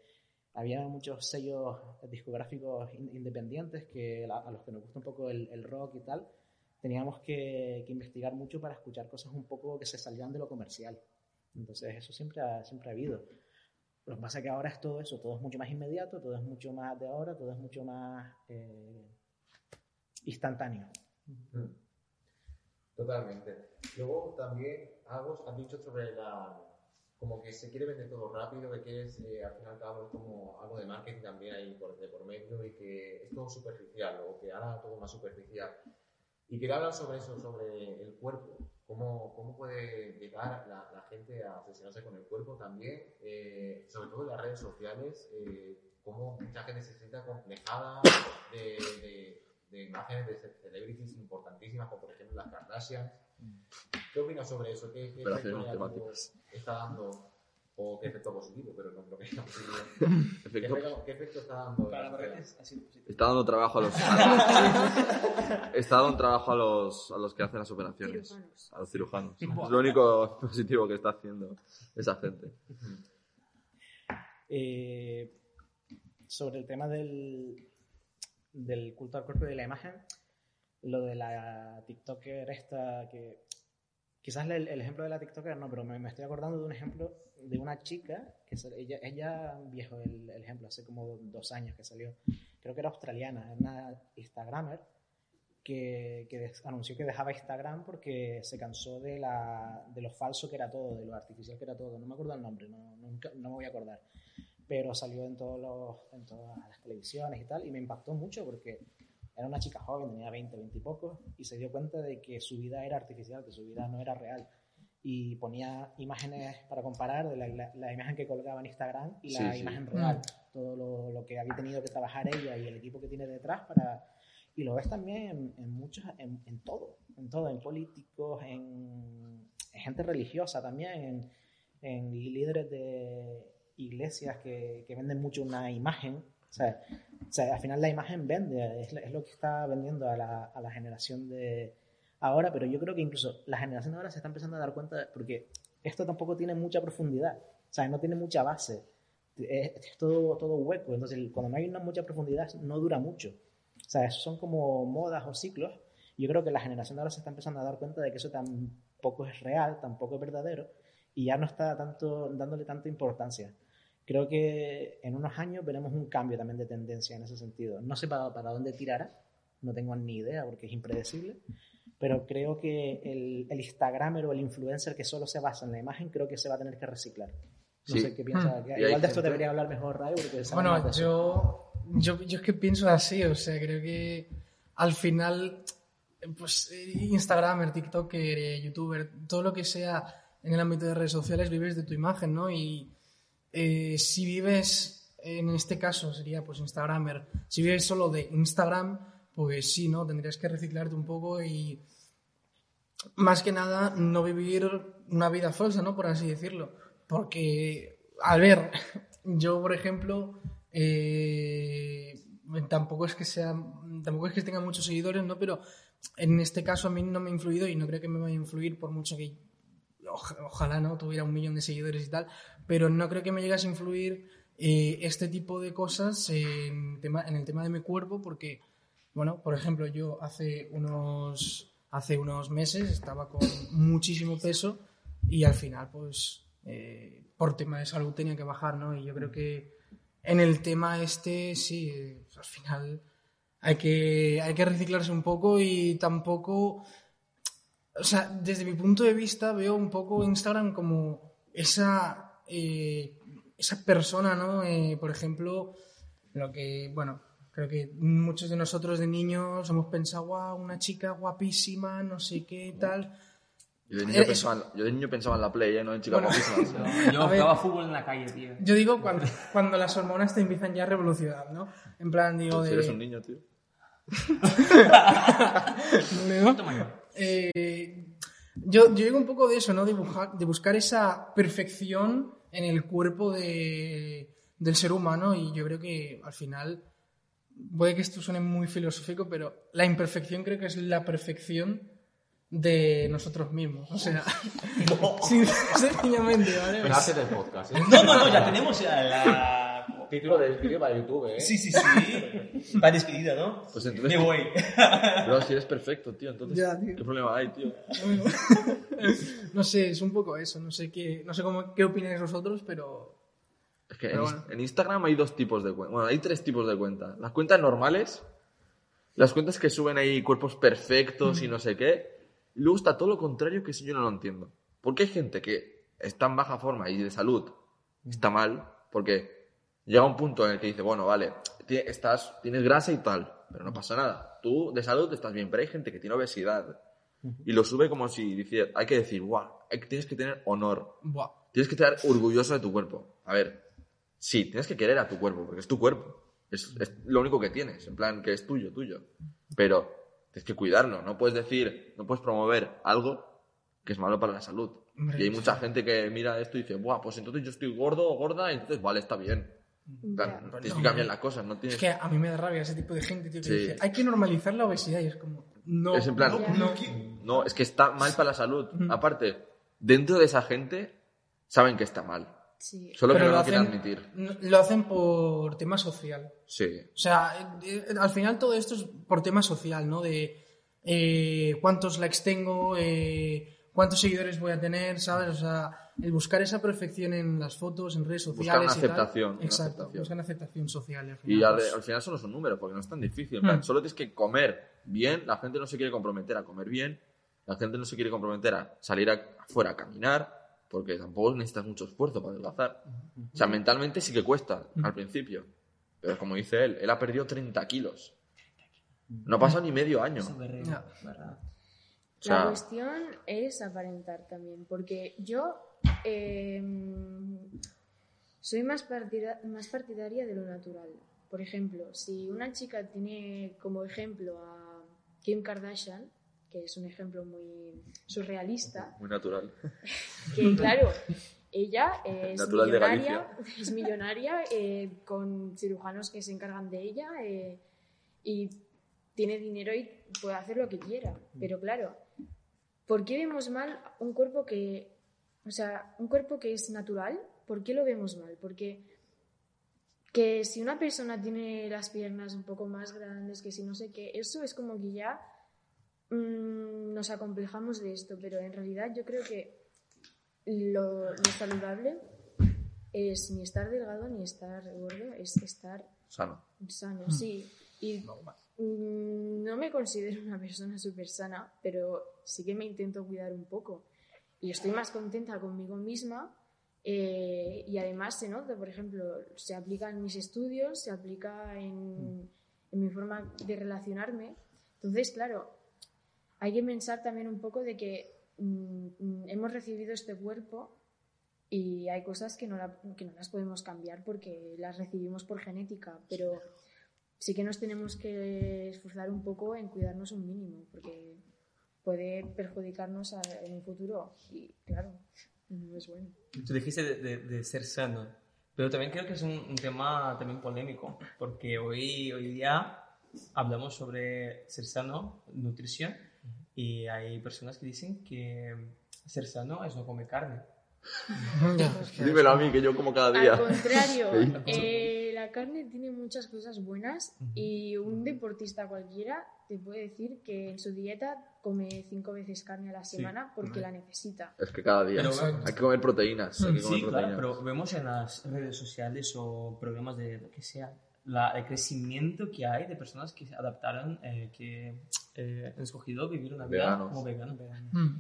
Había muchos sellos discográficos in- independientes que a los que nos gusta un poco el, el rock y tal, teníamos que, que investigar mucho para escuchar cosas un poco que se salían de lo comercial. Entonces eso siempre ha, siempre ha habido. Lo que pasa es que ahora es todo eso, todo es mucho más inmediato, todo es mucho más de ahora, todo es mucho más eh, instantáneo. Mm. Totalmente. Luego también, Agos, has dicho sobre la. como que se quiere vender todo rápido, que quieres, eh, al fin y al cabo, es como algo de marketing también ahí por, de por medio y que es todo superficial, o que ahora todo más superficial. Y quería hablar sobre eso, sobre el cuerpo. ¿Cómo, cómo puede llegar la, la gente a obsesionarse con el cuerpo también? Eh, sobre todo en las redes sociales, eh, cómo mucha gente se siente complejada de, de, de imágenes de ce- celebrities importantísimas, como por ejemplo las Kardashians. ¿Qué opinas sobre eso? ¿Qué, qué está dando? O qué efecto positivo, pero no creo que sea positivo. (laughs) ¿Qué Efecto- efecto, qué efecto está dando? Para en las la sociedad? redes ha sido positivo. Está dando trabajo a los. (laughs) está dando trabajo a los, a los que hacen las operaciones. Cirujanos. A los cirujanos. Es lo único (laughs) positivo que está haciendo esa gente. Eh, sobre el tema del, del culto al cuerpo y de la imagen, lo de la TikToker esta que... Quizás el, el ejemplo de la TikToker no, pero me, me estoy acordando de un ejemplo de una chica, que se- ella, ella viejo el, ejemplo, hace como dos años que salió, creo que era australiana, era una Instagramer que, que anunció que dejaba Instagram porque se cansó de, la, de lo falso que era todo, de lo artificial que era todo. No me acuerdo el nombre, no, no me voy a acordar. Pero salió en, todos los, en todas las televisiones y tal, y me impactó mucho porque era una chica joven, tenía 20, 20 y pocos, y se dio cuenta de que su vida era artificial, que su vida no era real. Y ponía imágenes para comparar de la, la- la imagen que colgaba en Instagram y la Sí, sí. imagen real. Todo lo, lo que había tenido que trabajar ella y el equipo que tiene detrás para... Y lo ves también en, en muchos, en, en todo, en todo, en políticos, en, en gente religiosa también, en, en líderes de iglesias que, que venden mucho una imagen. O sea, o sea, al final la imagen vende, es, es lo que está vendiendo a la, a la generación de ahora, pero yo creo que incluso la generación de ahora se está empezando a dar cuenta, de- porque esto tampoco tiene mucha profundidad, o sea, no tiene mucha base, es, es todo, todo hueco, entonces cuando no hay una mucha profundidad no dura mucho. O sea, son como modas o ciclos. Yo creo que la generación de ahora se está empezando a dar cuenta de que eso tampoco es real, tampoco es verdadero, y ya no está tanto, dándole tanta importancia. Creo que en unos años veremos un cambio también de tendencia en ese sentido. No sé para, para dónde tirará, no tengo ni idea porque es impredecible, pero creo que el, el Instagramer o el influencer que solo se basa en la imagen, creo que se va a tener que reciclar. No Sí. sé qué piensa. Hmm. Igual de esto gente- debería hablar mejor Ray porque Bueno, yo, yo, yo es que pienso así, o sea, creo que al final, pues Instagramer, TikToker, eh, YouTuber, todo lo que sea en el ámbito de redes sociales, vives de tu imagen, ¿no? Y eh, si vives, en este caso sería pues Instagramer, si vives solo de Instagram, pues sí, ¿no? Tendrías que reciclarte un poco y más que nada no vivir una vida falsa, ¿no? Por así decirlo. Porque, a ver, (laughs) yo, por ejemplo, eh, tampoco es que sea, tampoco es que tenga muchos seguidores, ¿no? Pero en este caso a mí no me ha influido y no creo que me vaya a influir por mucho que oja- ojalá no tuviera un millón de seguidores y tal, pero no creo que me llegase a influir eh, este tipo de cosas en el tema de mi cuerpo porque, bueno, por ejemplo, yo hace unos, hace unos meses estaba con muchísimo peso y al final, pues, eh, por tema de salud tenía que bajar, ¿no? Y yo creo que en el tema este, sí, eh, al final hay que, hay que reciclarse un poco y tampoco... O sea, desde mi punto de vista veo un poco Instagram como esa, eh, esa persona, ¿no? Por ejemplo, lo que, bueno, creo que muchos de nosotros de niños hemos pensado, wow, una chica guapísima, no sé qué, tal. Yo de niño, Eh, pensaba, en- yo de niño pensaba en la play, ¿eh? no en chicas Bueno. guapísimas. (laughs) Yo A ver. jugaba fútbol en la calle, tío. Yo digo cuando, cuando las hormonas te empiezan ya a revolucionar, ¿no? En plan, digo, Si de... eres un niño, tío. (laughs) ¿no? Eh, yo, yo digo un poco de eso, ¿no? De, buja- de buscar esa perfección en el cuerpo de- del ser humano y yo creo que al final, puede que esto suene muy filosófico, pero la imperfección creo que es la perfección de nosotros mismos. O sea, (laughs) sin- sencillamente, ¿vale? Pero haces el podcast, ¿eh? No, no, no, ya tenemos ya la... Título del vídeo para YouTube, ¿eh? Sí, sí, sí. (laughs) Va despedida, ¿no? Pues entonces- Me voy. (laughs) Pero si eres perfecto, tío, entonces, Ya, tío. ¿qué problema hay, tío? no sé, es un poco eso. No sé qué, no sé cómo, qué opináis vosotros, pero Es que en, bueno. en Instagram hay dos tipos de cuentas. Bueno, hay tres tipos de cuentas. Las cuentas normales, las cuentas que suben ahí cuerpos perfectos y no sé qué. Y luego está todo lo contrario que eso yo no lo entiendo. Porque hay gente que está en baja forma y de salud está mal, porque llega un punto en el que dice, bueno, vale, estás, tienes grasa y tal, pero no pasa nada. Tú de salud estás bien, pero hay gente que tiene obesidad y lo sube como si dice, hay que decir, guau, tienes que tener honor. buah. Tienes que estar orgulloso de tu cuerpo. A ver, sí, tienes que querer a tu cuerpo, porque es tu cuerpo. Es, es lo único que tienes, en plan, que es tuyo, tuyo. Pero tienes que cuidarlo. No puedes decir, no puedes promover algo que es malo para la salud. Hombre, y hay mucha gente que mira esto y dice, Buah, pues entonces yo estoy gordo o gorda, y entonces vale, está bien. Ya. tienes no, que cambiar las cosas, no tienes... Es que a mí me da rabia ese tipo de gente, tío, que Sí. dice, hay que normalizar la obesidad y es como, no, Es en plan, no, No, es que está mal para la salud. Aparte, dentro de esa gente, saben que está mal. Sí. Solo que no lo hacen- admitir. lo hacen por tema social. Sí. O sea, eh, eh, al final todo esto es por tema social, ¿no? De eh, cuántos likes tengo, eh, cuántos seguidores voy a tener, ¿sabes? O sea, el buscar esa perfección en las fotos, en redes sociales. y tal. aceptación, una Exacto, aceptación. buscan aceptación social. al Y al, pues, al final solo son números, porque no es tan difícil. Hmm. Solo tienes que comer bien. La gente no se quiere comprometer a comer bien. La gente no se quiere comprometer a salir afuera a caminar, porque tampoco necesitas mucho esfuerzo para adelgazar. O sea, mentalmente sí que cuesta al principio. Pero como dice él, él ha perdido 30 kilos. No ha pasado ni medio año. La cuestión es aparentar también, porque yo eh, soy más, partida- más partidaria de lo natural. Por ejemplo, si una chica tiene como ejemplo a Kim Kardashian, que es un ejemplo muy surrealista, muy natural. que claro, ella es Natural millonaria, es millonaria eh, con cirujanos que se encargan de ella eh, y tiene dinero y puede hacer lo que quiera. Pero claro, ¿por qué vemos mal un cuerpo que, o sea, un cuerpo que es natural? ¿Por qué lo vemos mal? Porque que si una persona tiene las piernas un poco más grandes, que si no sé qué, eso es como que ya mm, nos acomplejamos de esto, pero en realidad yo creo que lo, lo saludable es ni estar delgado ni estar gordo, es estar Sano. sano, sí. Y mm, no me considero una persona súper sana, pero sí que me intento cuidar un poco. Y estoy más contenta conmigo misma. eh, y además se nota, por ejemplo, se aplica en mis estudios, se aplica en, en mi forma de relacionarme. Entonces, claro, hay que pensar también un poco de que mm, mm, hemos recibido este cuerpo y hay cosas que no, la- que no las podemos cambiar porque las recibimos por genética, pero sí que nos tenemos que esforzar un poco en cuidarnos un mínimo porque puede perjudicarnos a- en un futuro y claro, no es bueno. Tú dijiste de, de- de ser sano, pero también creo que es un, un tema también polémico, porque hoy, hoy día hablamos sobre ser sano, nutrición, y hay personas que dicen que ser sano es no comer carne. (laughs) Ya, es que- Dímelo a mí, que yo como cada día. Al contrario, (laughs) Sí. eh, la carne tiene muchas cosas buenas y un deportista cualquiera te puede decir que en su dieta come cinco veces carne a la Sí, semana porque hombre. la necesita. Es que cada día. Pero- hay que comer proteínas. Que comer Sí, claro, proteínas. pero vemos en las redes sociales o programas de lo que sea la- el crecimiento que hay de personas que se adaptaron, eh, que eh, han escogido vivir una vida Veganos. como veganos. Mm.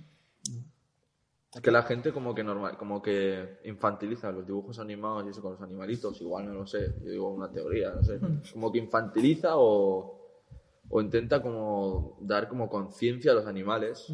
Es que la gente como que normal, como que infantiliza los dibujos animados y eso con los animalitos, igual no lo sé, yo digo una teoría, no sé, como que infantiliza o, o intenta como dar como conciencia a los animales.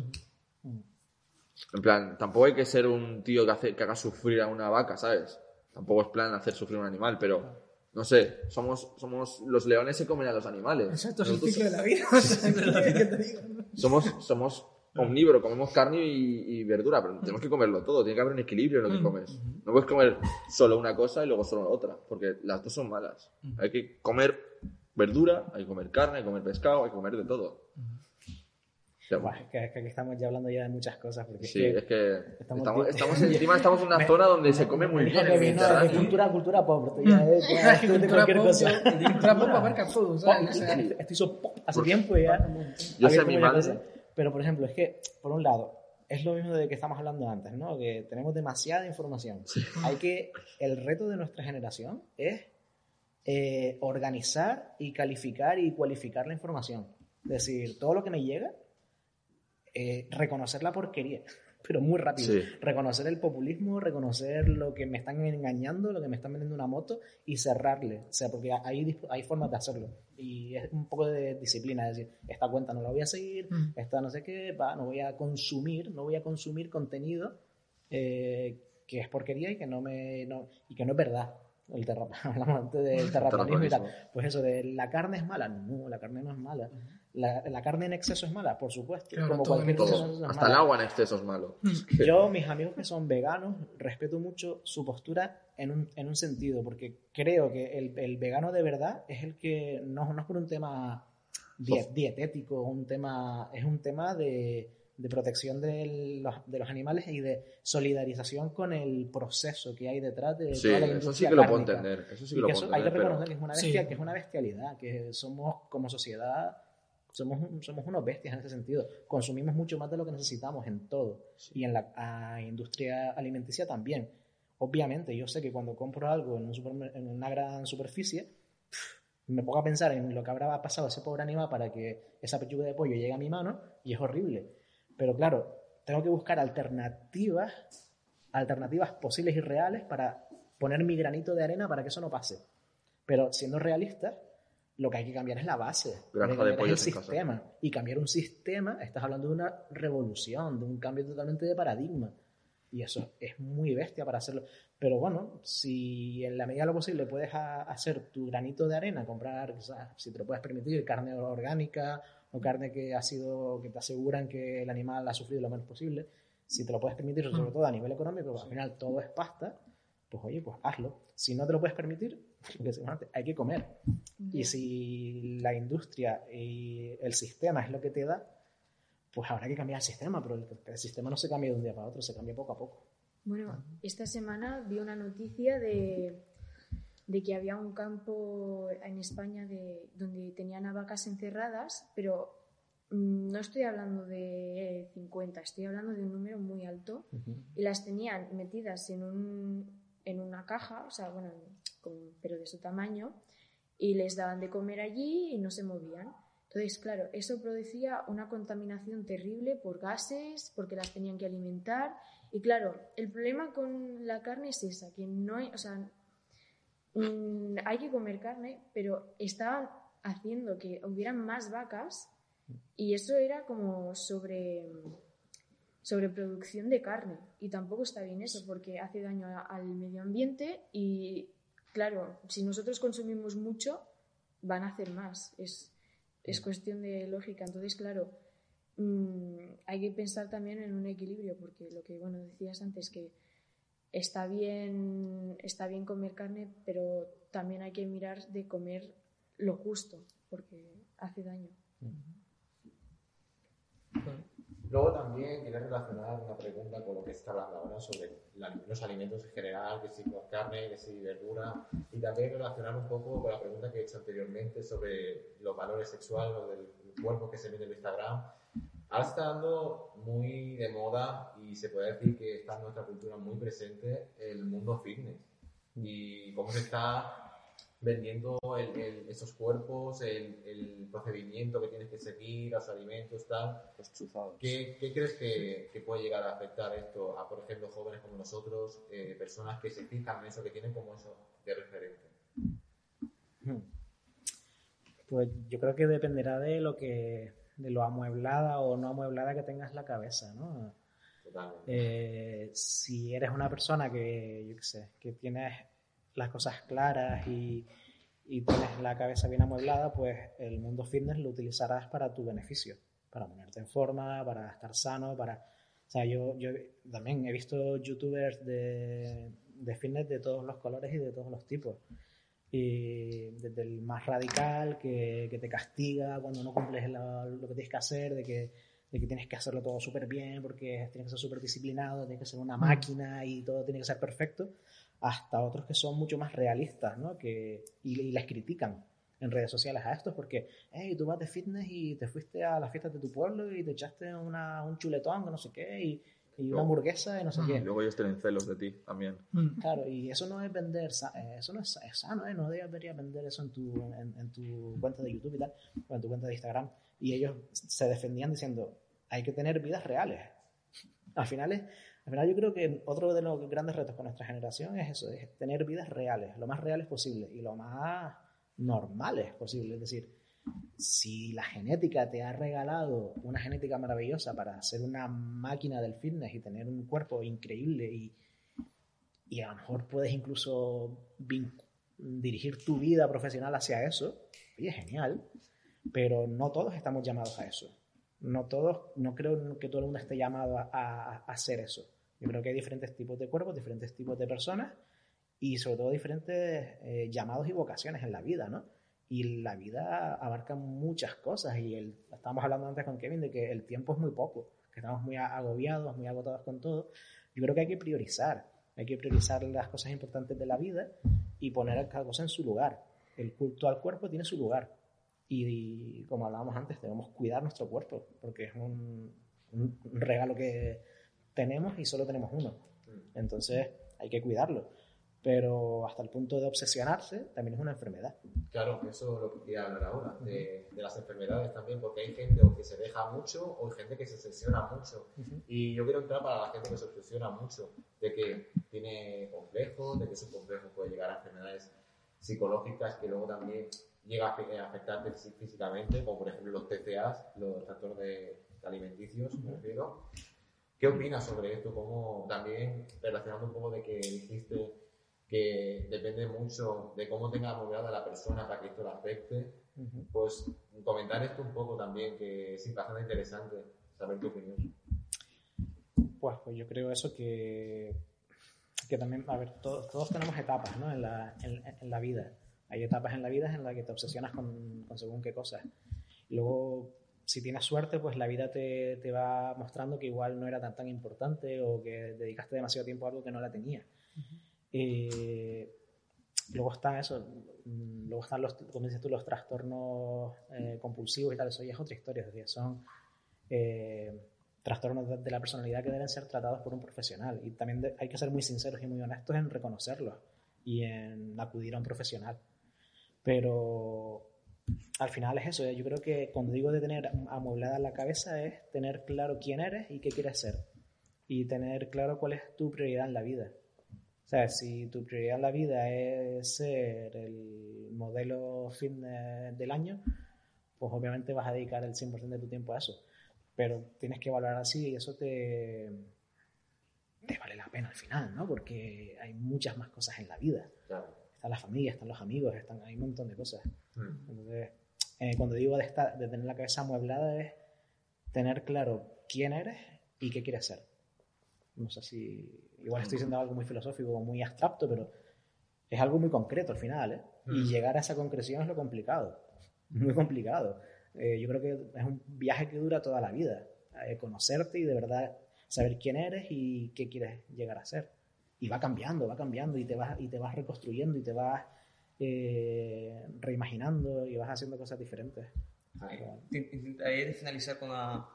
En plan, tampoco hay que ser un tío que, hace, que haga sufrir a una vaca, ¿sabes? Tampoco es plan hacer sufrir a un animal, pero no sé, somos, somos los leones se comen a los animales. Exacto, es el ciclo de la vida. (laughs) o sea, ¿qué te digo? somos, somos omnívoros, comemos carne y, y verdura, pero tenemos que comerlo todo, tiene que haber un equilibrio en lo que comes. No puedes comer solo una cosa y luego solo la otra, porque las dos son malas. Hay que comer verdura, hay que comer carne, hay que comer pescado, hay que comer de todo. Buah, es que, es que aquí estamos ya hablando ya de muchas cosas. Porque sí, es es que estamos estamos, bien- estamos (laughs) encima estamos en una zona donde se come muy bien dijo en que el vino de Mediterráneo. cultura, cultura pop. ya es- ya Es que es de cultura cualquier pop, cosa. cultura pop abarca todo, ¿sabes? Esto hizo pop hace tiempo y ya. Yo sé, mi madre- cosas. Pero, por ejemplo, es que, por un lado, es lo mismo de que estamos hablando antes, ¿no? Que tenemos demasiada información. Hay que. El reto de nuestra generación es eh, organizar y calificar y cualificar la información. Es decir, todo lo que me llega, eh, reconocer la porquería, (laughs) pero muy rápido. Sí. Reconocer el populismo, reconocer lo que me están engañando, lo que me están vendiendo una moto y cerrarle. O sea, porque hay, hay formas de hacerlo. Y es un poco de disciplina, es decir, esta cuenta no la voy a seguir, Mm. esta no sé qué, va, no voy a consumir, no voy a consumir contenido eh, que es porquería y que no me no, y que no es verdad. El terra- (laughs) hablamos antes del terraplanismo y tal. Pues eso de la carne es mala, no, la carne no es mala. La, la carne en exceso es mala, por supuesto. Claro, como cualquier cosa Todo. en exceso es Hasta el agua en exceso es malo. Yo, mis amigos que son veganos, respeto mucho su postura en un, en un sentido, porque creo que el, el vegano de verdad es el que no, no es por un tema die- Sof- dietético, un tema, es un tema de, de protección de los, de los animales y de solidarización con el proceso que hay detrás de Sí, toda la eso industria sí que lo puedo entender. Eso sí Y que lo que puedo eso hay que entender, pero- reconocer que es una Sí. bestia, que es una bestialidad, que somos como sociedad somos, somos unos bestias en ese sentido. Consumimos mucho más de lo que necesitamos en todo. Y en la a, industria alimenticia también. Obviamente, yo sé que cuando compro algo en, un supermer- en una gran superficie, me pongo a pensar en lo que habrá pasado ese pobre animal para que esa pechuga de pollo llegue a mi mano y es horrible. Pero claro, tengo que buscar alternativas, alternativas posibles y reales para poner mi granito de arena para que eso no pase. Pero siendo realistas, lo que hay que cambiar es la base. Granja de cambiar es el en casa. sistema. Y cambiar un sistema, estás hablando de una revolución, de un cambio totalmente de paradigma. Y eso es muy bestia para hacerlo. Pero bueno, si en la medida de lo posible puedes hacer tu granito de arena, comprar, o sea, si te lo puedes permitir, carne orgánica o carne que ha sido, que te aseguran que el animal ha sufrido lo menos posible. Si te lo puedes permitir, sobre todo a nivel económico, al final todo es pasta, pues oye, pues hazlo. Si no te lo puedes permitir, (laughs) hay que comer. Y si la industria y el sistema es lo que te da, pues habrá que cambiar el sistema, pero el, el sistema no se cambia de un día para otro, se cambia poco a poco. Bueno, esta semana vi una noticia de, de que había un campo en España de, donde tenían a vacas encerradas, pero mm, no estoy hablando de 50, estoy hablando de un número muy alto, y las tenían metidas en, un, en una caja, o sea, bueno, con- pero de su tamaño, y les daban de comer allí y no se movían. Entonces, claro, eso producía una contaminación terrible por gases, porque las tenían que alimentar. Y claro, el problema con la carne es esa, que no hay, o sea, mm, hay que comer carne, pero estaban haciendo que hubieran más vacas y eso era como sobre sobreproducción de carne. Y tampoco está bien eso, porque hace daño al medio ambiente y, claro, si nosotros consumimos mucho, van a hacer más. Es, es cuestión de lógica. Entonces, claro, mm, hay que pensar también en un equilibrio, porque lo que, bueno, decías antes, que está bien, está bien comer carne, pero también hay que mirar de comer lo justo, porque hace daño. Luego también quería relacionar una pregunta con lo que está hablando ahora sobre la- los alimentos en general, que si carne, que si verdura, y también relacionar un poco con la pregunta que he hecho anteriormente sobre los valores sexuales, lo del cuerpo que se ve en Instagram. Ahora está dando muy de moda y se puede decir que está en nuestra cultura muy presente el mundo fitness y cómo se está vendiendo el- el- esos cuerpos, el, el procedimiento que tienes que seguir, los alimentos, tal. Los chuzados. ¿Qué, qué crees que, que puede llegar a afectar esto a, por ejemplo, jóvenes como nosotros, eh, personas que se fijan en eso, que tienen como eso de referente? Pues yo creo que dependerá de lo que de lo amueblada o no amueblada que tengas la cabeza, ¿no? Totalmente. Eh, si eres una persona que, yo qué sé, que tienes las cosas claras y, y tienes la cabeza bien amueblada, pues el mundo fitness lo utilizarás para tu beneficio, para ponerte en forma, para estar sano, para... O sea, yo, yo también he visto youtubers de, de fitness de todos los colores y de todos los tipos. Y desde el más radical, que, que te castiga cuando no cumples lo que tienes que hacer, de que, de que tienes que hacerlo todo súper bien, porque tienes que ser súper disciplinado, tienes que ser una máquina y todo tiene que ser perfecto, hasta otros que son mucho más realistas, ¿no? Que, y, y les critican en redes sociales a estos porque, hey, tú vas de fitness y te fuiste a las fiestas de tu pueblo y te echaste una, un chuletón, que no sé qué, y, y una No. hamburguesa y no sé qué. Y luego ellos tienen celos de ti también. Mm. Claro, y eso no es vender, eh, eso no es, es sano, ¿eh? no deberías vender eso en tu, en, en tu cuenta de YouTube y tal, o en tu cuenta de Instagram. Y ellos se defendían diciendo, hay que tener vidas reales. Al final, es, al final yo creo que otro de los grandes retos con nuestra generación es eso, es tener vidas reales, lo más reales posible y lo más normales posible. Es decir, si la genética te ha regalado una genética maravillosa para ser una máquina del fitness y tener un cuerpo increíble y, y a lo mejor puedes incluso dirigir tu vida profesional hacia eso, oye, genial, pero no todos estamos llamados a eso. No todos, no creo que todo el mundo esté llamado a, a- a hacer eso. Yo creo que hay diferentes tipos de cuerpos, diferentes tipos de personas y sobre todo diferentes eh, llamados y vocaciones en la vida, ¿no? Y la vida abarca muchas cosas y el, estábamos hablando antes con Kevin de que el tiempo es muy poco, que estamos muy agobiados, muy agotados con todo. Yo creo que hay que priorizar, hay que priorizar las cosas importantes de la vida y poner cada cosa en su lugar. El culto al cuerpo tiene su lugar y, como hablábamos antes, debemos cuidar nuestro cuerpo porque es un, un regalo que tenemos y solo tenemos uno. Entonces hay que cuidarlo. Pero hasta el punto de obsesionarse también es una enfermedad. Claro, eso es lo que quería hablar ahora, de, de las enfermedades también, porque hay gente que se deja mucho o hay gente que se obsesiona mucho. Y yo quiero entrar para la gente que se obsesiona mucho, de que tiene complejos, de que esos complejos puede llegar a enfermedades psicológicas que luego también llega a afe- a afectarte fí- físicamente, como por ejemplo los TCAs, los trastornos de alimenticios, me refiero. ¿Qué opinas sobre esto? Como también relacionando un poco de que dijiste que depende mucho de cómo tenga amoblada la persona para que esto la afecte, pues comentar esto un poco también, que es bastante interesante saber tu opinión. Pues, pues yo creo eso que, que también, a ver, todos, todos tenemos etapas ¿no? en, la, en, en la vida. Hay etapas en la vida en las que te obsesionas con, con según qué cosas. Luego, si tienes suerte, pues la vida te, te va mostrando que igual no era tan, tan importante o que dedicaste demasiado tiempo a algo que no la tenía. Eh, luego está eso, mm, luego están los, como dices tú, los trastornos eh, compulsivos y tal, eso ya es otra historia, es decir, son eh, trastornos de, de la personalidad que deben ser tratados por un profesional y también de- hay que ser muy sinceros y muy honestos en reconocerlos y en acudir a un profesional. Pero al final es eso, ¿eh? yo creo que cuando digo de tener amueblada la cabeza es tener claro quién eres y qué quieres ser y tener claro cuál es tu prioridad en la vida. O sea, si tu prioridad en la vida es ser el modelo fitness del año, pues obviamente vas a dedicar el 100% de tu tiempo a eso. Pero tienes que valorar así y eso te, te vale la pena al final, ¿no? Porque hay muchas más cosas en la vida. Claro. Está la familia, están los amigos, están, hay un montón de cosas. Mm. Entonces, eh, cuando digo de, estar- de tener la cabeza amueblada es tener claro quién eres y qué quieres ser. No sé si. Igual estoy diciendo algo muy filosófico o muy abstracto, pero es algo muy concreto al final, ¿eh? Y Mm. llegar a esa concreción es lo complicado. Muy complicado. Eh, yo creo que es un viaje que dura toda la vida. eh, conocerte y de verdad saber quién eres y qué quieres llegar a ser. Y va cambiando, va cambiando y te vas, y te vas reconstruyendo y te vas eh, reimaginando y vas haciendo cosas diferentes. Intent- Intentaré finalizar con una,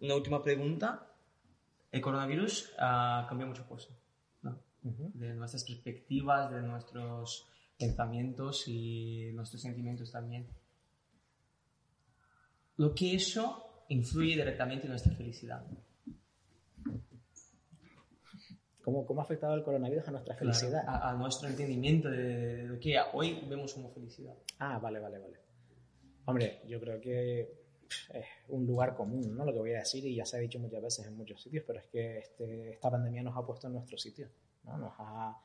una última pregunta. El coronavirus ha cambiado muchas cosas, ¿no? Ujú. de nuestras perspectivas, de nuestros pensamientos y nuestros sentimientos también. Lo que eso influye directamente en nuestra felicidad. ¿Cómo, ¿Cómo ha afectado el coronavirus a nuestra Claro, felicidad? a, a nuestro entendimiento de, lo que hoy vemos como felicidad. Ah, vale, vale, vale. Hombre, yo creo que es un lugar común, ¿no? Lo que voy a decir, y ya se ha dicho muchas veces en muchos sitios, pero es que este, esta pandemia nos ha puesto en nuestro sitio, ¿no? Nos ha,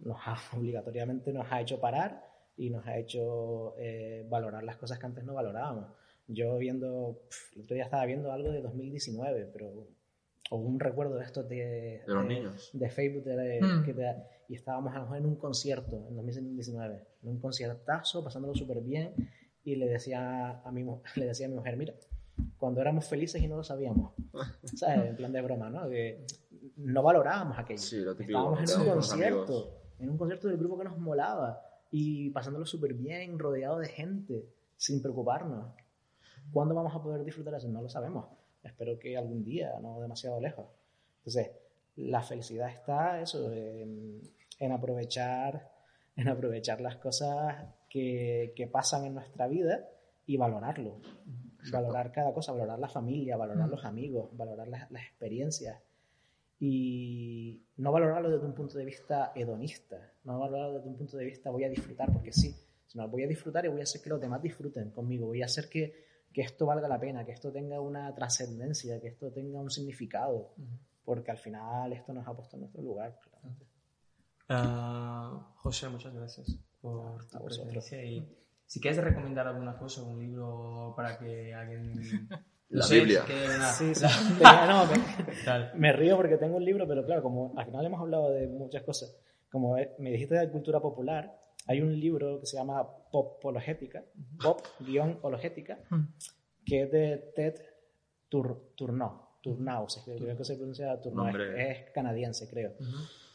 nos ha (laughs) obligatoriamente nos ha hecho parar y nos ha hecho eh, valorar las cosas que antes no valorábamos. Yo viendo, pff, el otro día estaba viendo algo de 2019, pero o un recuerdo de estos de, De los niños. de Facebook de- Mm. que te- y estábamos a lo mejor en un concierto en 2019, en un conciertazo, pasándolo súper bien y le decía a mi (laughs) le decía a mi mujer, mira, cuando éramos felices y no lo sabíamos, (laughs) ¿sabes? En plan de broma, ¿no? Que no valorábamos aquello. Sí, lo típico, Estábamos en un concierto, en un concierto del grupo que nos molaba y pasándolo súper bien, rodeado de gente, sin preocuparnos. ¿Cuándo vamos a poder disfrutar eso? No lo sabemos. Espero que algún día, no demasiado lejos. Entonces, la felicidad está eso, en, en aprovechar, en aprovechar las cosas que, que pasan en nuestra vida y valorarlo. Valorar cada cosa, valorar la familia, valorar los amigos, valorar las, las experiencias y no valorarlo desde un punto de vista hedonista, no valorarlo desde un punto de vista voy a disfrutar porque sí, sino voy a disfrutar y voy a hacer que los demás disfruten conmigo, voy a hacer que, que esto valga la pena, que esto tenga una trascendencia, que esto tenga un significado, porque al final esto nos ha puesto en nuestro lugar. Ah, José, muchas gracias por tu presencia. Y si quieres recomendar alguna cosa, un libro para que alguien... La Biblia. una- Sí, (laughs) no, me, me río porque tengo un libro, pero claro, como al final hemos hablado de muchas cosas, como eh, me dijiste de cultura popular, hay un libro que se llama Popologética, Pop-Ologética, que es de Ted Tur Turnau, Turnau, se escribe, creo que se pronuncia Turnau, es, es canadiense, creo.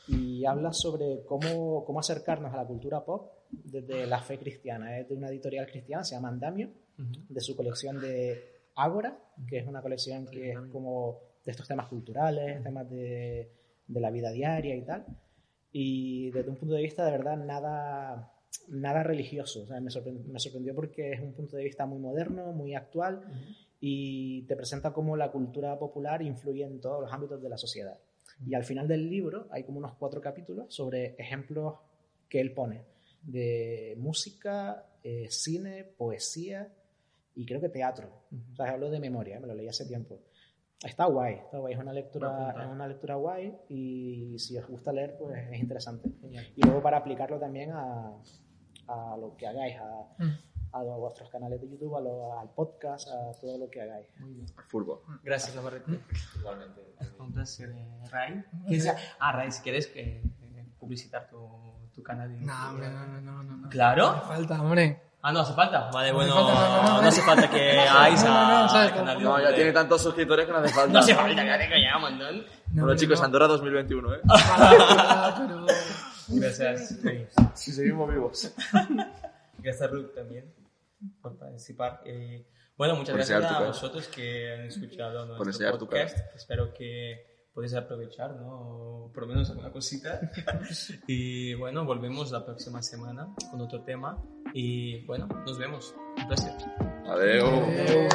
Y habla sobre cómo, cómo acercarnos a la cultura pop desde la fe cristiana. Es de una editorial cristiana, se llama Andamio, de su colección de Ágora, que es una colección que es como de estos temas culturales, temas de, de la vida diaria y tal. Y desde un punto de vista de verdad nada, nada religioso. O sea, me, sorpre- me sorprendió porque es un punto de vista muy moderno, muy actual y te presenta cómo la cultura popular influye en todos los ámbitos de la sociedad. Y al final del libro hay como unos cuatro capítulos sobre ejemplos que él pone de música, eh, cine, poesía y creo que teatro. O sea, hablo de memoria, me lo leí hace tiempo. Está guay, está guay, es una lectura, es una lectura guay y si os gusta leer, pues es interesante. Genial. Y luego para aplicarlo también a, a lo que hagáis, a, Mm. a vuestros canales de YouTube, a lo- al podcast, a todo lo que hagáis. Furbo. Gracias, Navarrete. Igualmente. Un placer, eh, Ray. Ah, Ray, si quieres que eh, publicitar tu, tu canal. de No, YouTube. hombre, no, no, no, no. no. ¿Claro? Falta, hombre. Ah, no hace falta. Vale, bueno, no, no, no, no hace falta que (laughs) hagáis No, ya tiene tantos suscriptores que no hace falta. (laughs) No hace falta, ya te ya, mandón. No, Bueno, chicos, no. Andorra 2021, ¿eh? (laughs) Gracias. Si seguimos vivos. Gracias, Ruth, también por participar. Eh, bueno, muchas Por gracias a vosotros que han escuchado nuestro podcast. Espero que podáis aprovechar, ¿no? Por lo menos alguna cosita. (laughs) y bueno, volvemos la próxima semana con otro tema. Y bueno, nos vemos. Un placer. Adeu. Eh,